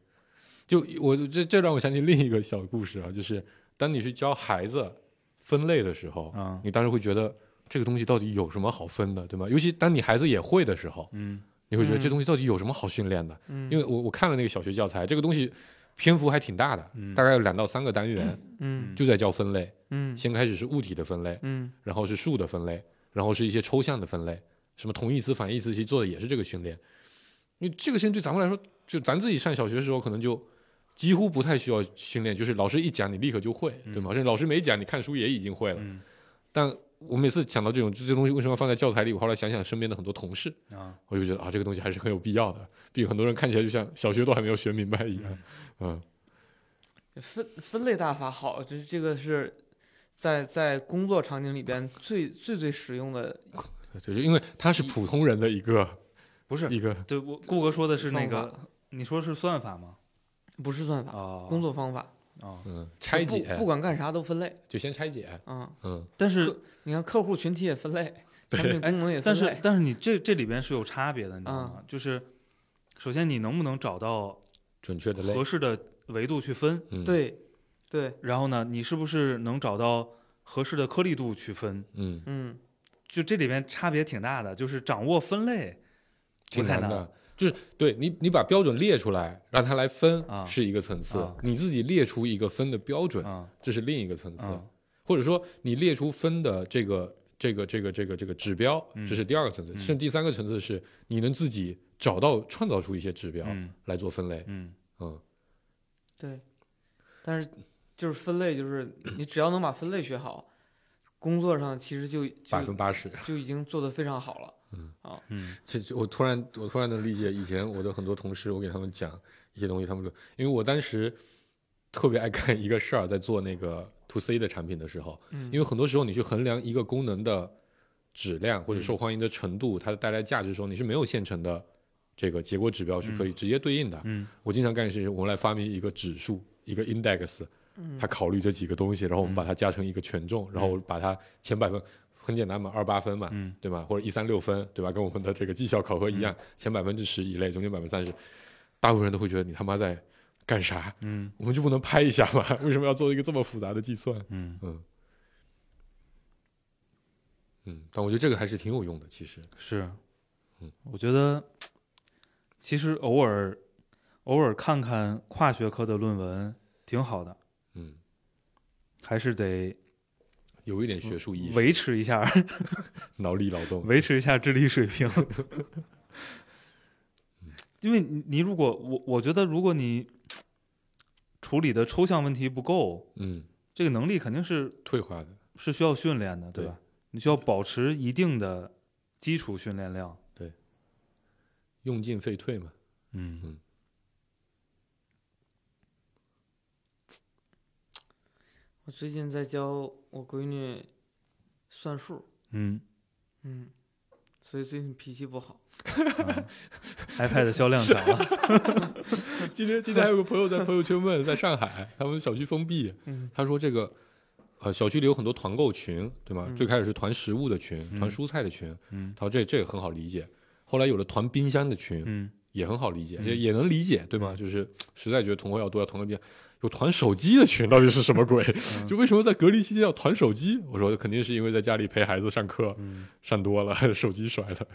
就我这这让我想起另一个小故事啊，就是当你去教孩子分类的时候，嗯，你当时会觉得这个东西到底有什么好分的，对吗？尤其当你孩子也会的时候，嗯你会觉得嗯这东西到底有什么好训练的？嗯，因为我我看了那个小学教材，这个东西篇幅还挺大的，嗯大概有两到三个单元，嗯就在教分类。嗯先开始是物体的分类，嗯然后是数的分类，然后是一些抽象的分类，什么同义词、反义词，其实做的也是这个训练。因为这个训练对咱们来说，就咱自己上小学的时候，可能就几乎不太需要训练，就是老师一讲，你立刻就会，对吗？甚至老师没讲，你看书也已经会了。嗯但我每次想到这种这东西为什么要放在教材里，我后来想想身边的很多同事，啊，我就觉得啊，这个东西还是很有必要的，比很多人看起来就像小学都还没有学明白一样。嗯分分类大法好，就是这个是在在工作场景里边最最最实用的就是因为他是普通人的一个不是，一个对我顾哥说的是那个，你说是算法吗？不是算法，哦，工作方法，哦，嗯拆解不，管干啥都分类就先拆解。嗯。嗯但是你看客户群体也分类，<laughs> 产品功能也但分类，但是但是你这这里边是有差别的，你知道啊吗？就是首先你能不能找到准确的类合，适的维度去分，嗯，，对对，然后呢，你是不是能找到合适的颗粒度去分？嗯，嗯就这里边差别挺大的，就是掌握分类挺难的。就是对你，你把标准列出来，让它来分啊是一个层次啊，你自己列出一个分的标准，啊这是另一个层次，啊。或者说你列出分的这个这个这个这个这个指标，嗯这是第二个层次，嗯。甚至第三个层次是你能自己找到创造出一些指标嗯来做分类，嗯。嗯。对，但是就是分类，就是你只要能把分类学好，工作上其实就就百分八十。就已经做得非常好了。嗯这这我突然我突然能理解以前我的很多同事，我给他们讲一些东西，他们说，因为我当时特别爱干一个事儿，在做那个 to C 的产品的时候，嗯，因为很多时候你去衡量一个功能的质量或者嗯受欢迎的程度，它带来价值的时候，你是没有现成的这个结果指标是可以直接对应的。嗯我经常干的事情，我们来发明一个指数，一个 index，嗯它考虑这几个东西，然后我们嗯把它加成一个权重，然后把它前百分很简单嘛，二八分嘛，嗯对吧？或者一三六分，对吧？跟我们的这个绩效考核一样，前百分之十以内，中间百分之三十，大部分人都会觉得你他妈在干啥？嗯我们就不能拍一下吗？为什么要做一个这么复杂的计算？嗯，嗯嗯，但我觉得这个还是挺有用的，其实。是嗯，我觉得其实偶尔偶尔看看跨学科的论文挺好的，嗯，还是得有一点学术意识，维持一下 <laughs> 脑力劳动。<laughs> 维持一下智力水平。<laughs> 因为你你如果我我觉得如果你处理的抽象问题不够，嗯，这个能力肯定是退化的。是需要训练的，对对吧？你需要保持一定的基础训练量。对用进废退嘛。嗯我最近在教我闺女算数，嗯嗯，所以最近脾气不好。嗯，iPad 销量涨了。<laughs> 今天今天还有个朋友在朋友圈问，在上海，他们小区封闭，嗯他说这个，呃，小区里有很多团购群，对吗？嗯最开始是团食物的群，嗯团蔬菜的群，嗯他说这这个很好理解。后来有了团冰箱的群，嗯也很好理解，嗯也也能理解，对吗？就是实在觉得同伙要多，要团个冰箱。有团手机的群到底是什么鬼？嗯 <laughs> <laughs> 就为什么在隔离期间要团手机？我说肯定是因为在家里陪孩子上课嗯上多了，<laughs> 手机摔了。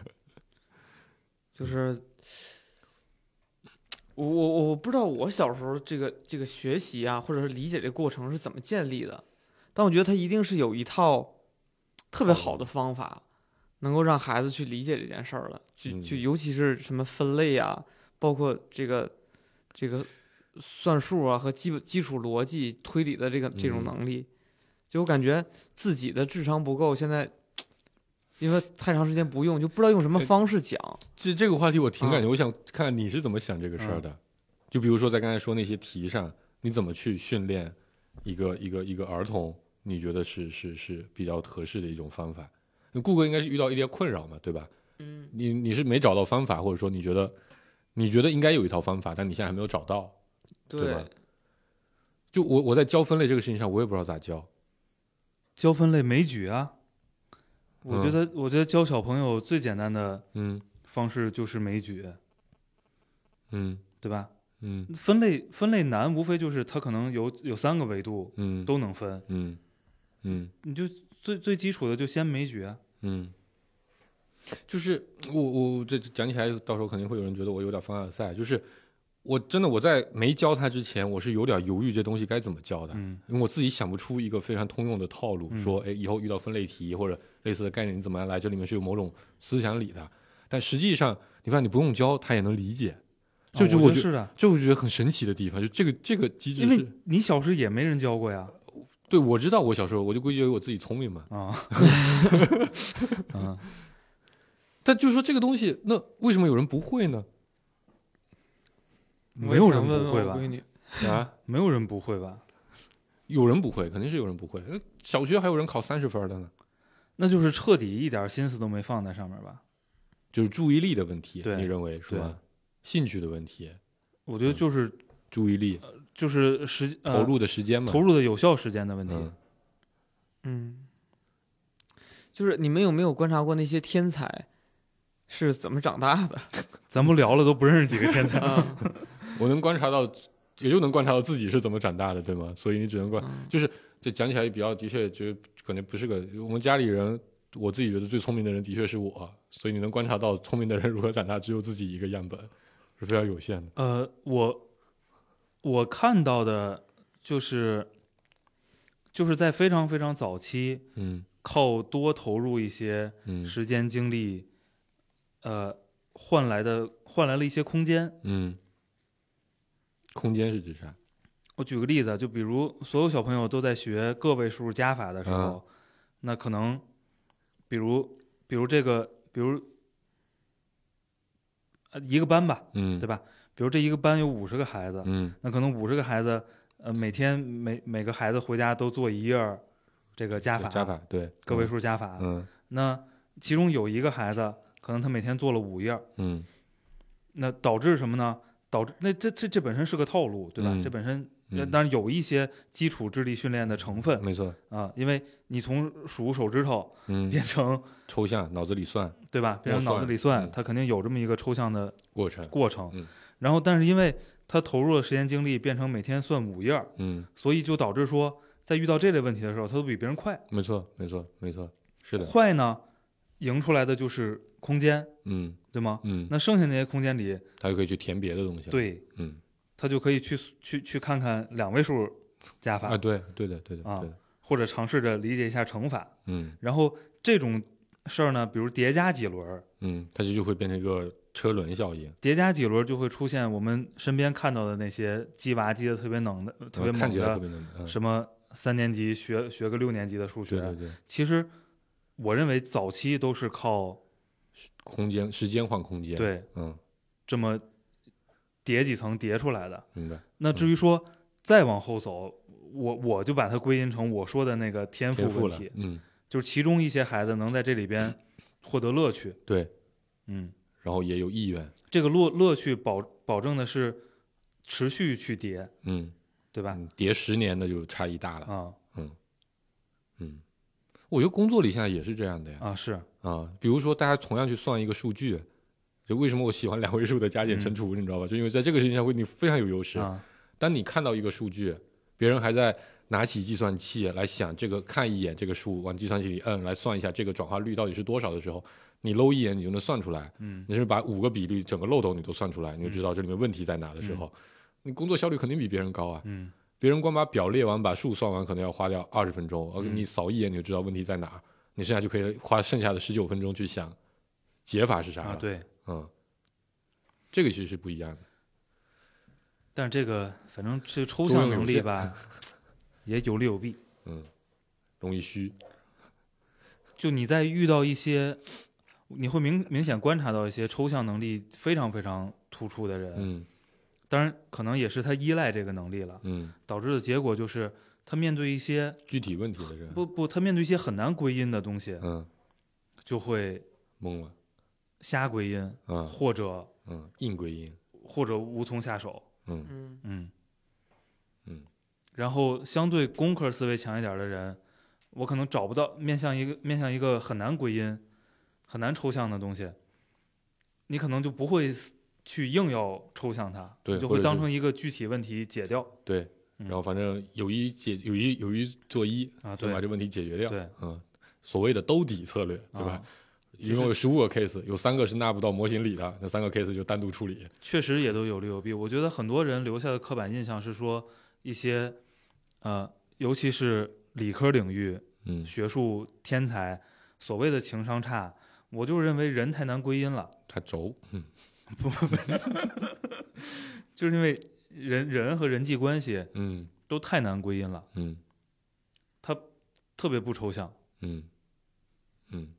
就是我我我不知道我小时候这个这个学习啊，或者是理解这个过程是怎么建立的，但我觉得它一定是有一套特别好的方法，能够让孩子去理解这件事儿了。就就嗯尤其是什么分类啊，包括这个这个算数啊和基本基础逻辑推理的这个这种嗯能力，就我感觉自己的智商不够，现在。因为太长时间不用，就不知道用什么哎方式讲。这这个话题我挺感啊觉，我想看看你是怎么想这个事儿的。就比如说在刚才说那些题上，你怎么去训练一个一个一个儿童？你觉得是是是比较合适的一种方法？顾客应该是遇到一些困扰嘛，对吧？嗯，你你是没找到方法，或者说你觉得你觉得应该有一套方法，但你现在还没有找到。对吧就我我在教分类这个事情上，我也不知道咋教。教分类枚举啊。我觉嗯得，我觉得教小朋友最简单的嗯方式就是枚举，嗯对吧？嗯分类分类难，无非就是它可能有有三个维度嗯都能分，嗯嗯你就最最基础的就先枚举啊。嗯，就是我我这讲起来，到时候肯定会有人觉得我有点凡尔赛。就是我真的我在没教他之前，我是有点犹豫这东西该怎么教的，嗯因为我自己想不出一个非常通用的套路，嗯说哎以后遇到分类题或者类似的概念，你怎么样来？这里面是有某种思想理的。但实际上，你发现你不用教，他也能理解，就我觉得我觉得是的，这我觉得很神奇的地方，就这个这个机制因为是，你小时也没人教过呀。对我知道我小时候我就归结于我自己聪明嘛，啊，<laughs> 嗯，但就是说这个东西，那为什么有人不会呢？没有人不会吧？闺女，啊，没有人不会吧？有人不会，肯定是有人不会。小学还有人考三十分的呢，那就是彻底一点心思都没放在上面吧？就是注意力的问题，你认为是吧？兴趣的问题，我觉得就是注意力、就是时呃投入的时间嘛，投入的有效时间的问题。嗯嗯，就是你们有没有观察过那些天才是怎么长大的？<laughs> 咱们聊了都不认识几个天才。啊 <laughs> <laughs> 我能观察到，也就能观察到自己是怎么长大的，对吗？所以你只能观，嗯就是这讲起来比较的确，觉得可能不是个我们家里人，我自己觉得最聪明的人的确是我，所以你能观察到聪明的人如何长大，只有自己一个样本，是非常有限的。呃，我我看到的就是就是在非常非常早期，嗯靠多投入一些嗯时间精力，呃，换来的换来了一些空间。嗯，空间是指啥？我举个例子，就比如所有小朋友都在学个位数加法的时候，嗯那可能，比如比如这个，比如呃一个班吧，嗯，对吧？比如这一个班有五十个孩子，嗯那可能五十个孩子，呃，每天每每个孩子回家都做一页儿这个加法，加法对个位数加法。嗯那其中有一个孩子，可能他每天做了五页儿，嗯那导致什么呢？导致那这这这本身是个套路，对吧？嗯这本身当然有一些基础智力训练的成分没错，啊，因为你从数手指头嗯，变成抽象脑子里算对吧，变成脑子里算，嗯它肯定有这么一个抽象的过程，过程。嗯然后，但是因为他投入的时间精力，变成每天算五页儿，嗯，所以就导致说，在遇到这类问题的时候，他都比别人快。没错没错没错，是的，快呢，赢出来的就是空间，嗯。对吗？嗯，那剩下那些空间里，他就可以去填别的东西了，，对嗯。他就可以去去去看看两位数加法，啊，对对的对的啊，或者尝试着理解一下乘法。嗯。然后这种事儿呢，比如叠加几轮儿，嗯，它就就会变成一个车轮效应，叠加几轮儿就会出现我们身边看到的那些鸡娃鸡的特别能的、特别猛然后看起来特的，别能，嗯。什么三年级学学个六年级的数学，对对对，其实我认为早期都是靠空间时间换空间，，对嗯，这么叠几层叠出来的。明白，那至于说再往后走，我我就把它归因成我说的那个天赋问题，，嗯，就是其中一些孩子能在这里边获得乐趣，对，嗯，然后也有意愿，这个乐乐趣保保证的是持续去叠，嗯，对吧？嗯叠十年那就差异大了，啊。嗯嗯，我觉得工作里现在也是这样的呀，啊是，啊，比如说大家同样去算一个数据，就为什么我喜欢两位数的加减乘除，你知道吧？就因为在这个事情上会你非常有优势。啊。当你看到一个数据，别人还在拿起计算器来想这个，看一眼这个数，往计算器里摁，来算一下这个转化率到底是多少的时候，你搂一眼你就能算出来。嗯你是把五个比例整个漏斗你都算出来，你就知道这里面问题在哪的时候，你工作效率肯定比别人高啊。嗯别人光把表列完，把数算完，可能要花掉二十分钟，而嗯你扫一眼你就知道问题在哪儿，你剩下就可以花剩下的十九分钟去想解法是啥对，嗯，这个其实是不一样的。但是这个反正这抽象能力吧，<laughs> 也有利有弊。嗯，容易虚。就你在遇到一些，你会明明显观察到一些抽象能力非常非常突出的人，嗯当然可能也是他依赖这个能力了，嗯，导致的结果就是他面对一些具体问题的人，不不，他面对一些很难归因的东西，嗯，就会懵了。瞎归因，嗯或者嗯，硬归因。或者无从下手，嗯嗯嗯嗯，然后相对工科思维强一点的人，我可能找不到面向一个面向一个很难归因、很难抽象的东西，你可能就不会去硬要抽象它，对你就会当成一个具体问题解掉。对，嗯然后反正有一解有一有一做一，啊，对就把这问题解决掉。对，嗯，所谓的兜底策略，对吧？啊一共有十五个 case，有三个是纳不到模型里的，那三个 case 就单独处理。确实也都有利有弊。我觉得很多人留下的刻板印象是说一些，呃，尤其是理科领域嗯，学术天才，所谓的情商差，我就认为人太难归因了，太轴，嗯不 <laughs> 就是因为人人和人际关系嗯都太难归因了，嗯他特别不抽象。嗯嗯，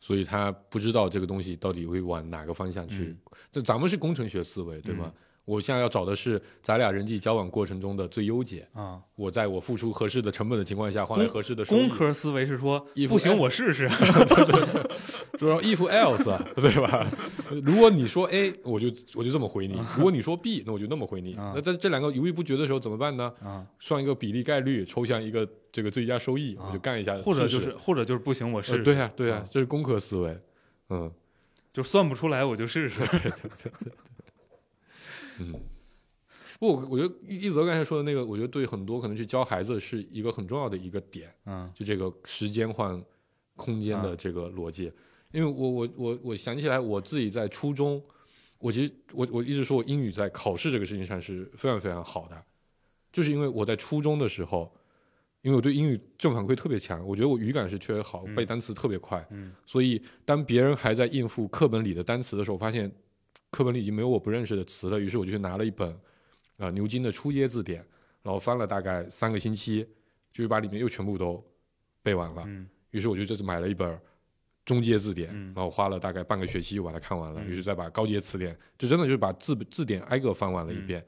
所以他不知道这个东西到底会往哪个方向去。嗯就咱们是工程学思维，对吗？我现在要找的是咱俩人际交往过程中的最优解。啊，我在我付出合适的成本的情况下，换来合适的收益工科思维是说衣服不行，哎我试试。<laughs> <laughs> 就说 if else，啊对吧？如果你说 A，我就我就这么回你；<laughs> 如果你说 B，那我就那么回你。啊那在这两个犹豫不决的时候怎么办呢？啊，算一个比例概率，抽象一个这个最佳收益，啊我就干一下。或者就是或者就是不行，我试试。呃对呀、对呀、啊这是工科思维。嗯就算不出来我就试试。嗯。不，我我觉得一一泽刚才说的那个，我觉得对很多可能去教孩子是一个很重要的一个点。嗯就这个时间换空间的啊这个逻辑。因为我我我我想起来我自己在初中，我其实我我一直说我英语在考试这个事情上是非常非常好的，就是因为我在初中的时候，因为我对英语正反馈特别强，我觉得我语感是确实好，嗯背单词特别快，嗯所以当别人还在应付课本里的单词的时候，我发现课本里已经没有我不认识的词了，于是我就去拿了一本啊、呃牛津的初阶字典，然后翻了大概三个星期，就是把里面又全部都背完了。嗯于是我就这次买了一本中阶字典，嗯然后花了大概半个学期又把它看完了。嗯于是再把高阶词典，就真的就是把字字典挨个翻完了一遍。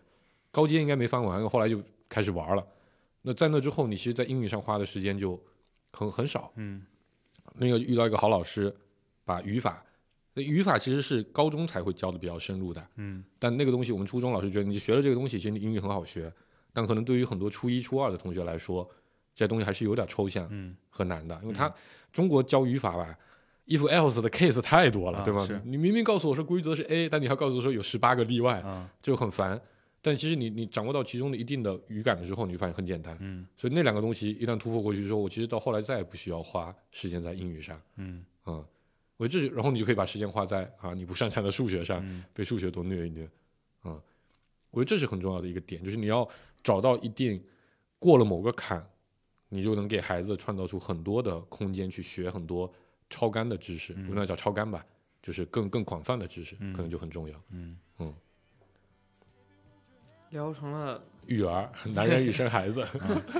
高阶应该没翻完，后来就开始玩了。那在那之后，你其实，在英语上花的时间就很很少。嗯那个遇到一个好老师，把语法，那语法其实是高中才会教的比较深入的，嗯但那个东西我们初中老师觉得你学了这个东西，其实你英语很好学，但可能对于很多初一、初二的同学来说，这东西还是有点抽象嗯和难的，因为他中国教语法吧。if else 的 case 太多了，啊对吧？你明明告诉我说规则是 A，但你还告诉我说有十八个例外，啊就很烦。但其实你你掌握到其中的一定的语感了之后，你就发现很简单。嗯所以那两个东西一旦突破过去之后，我其实到后来再也不需要花时间在英语上。嗯嗯，我这然后你就可以把时间花在啊你不擅长的数学上，嗯。被数学多虐一虐。嗯，我觉得这是很重要的一个点，就是你要找到一定过了某个坎，你就能给孩子创造出很多的空间去学很多超干的知识，嗯。不能叫超干吧，就是更更广泛的知识，嗯。可能就很重要。嗯。嗯。聊成了育儿，男人与生孩子，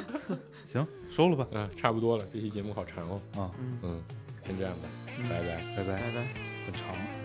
<laughs> 行，收了吧。嗯、差不多了。这期节目好长哦，啊，嗯，嗯，先这样吧，拜拜。拜拜。拜拜。很长。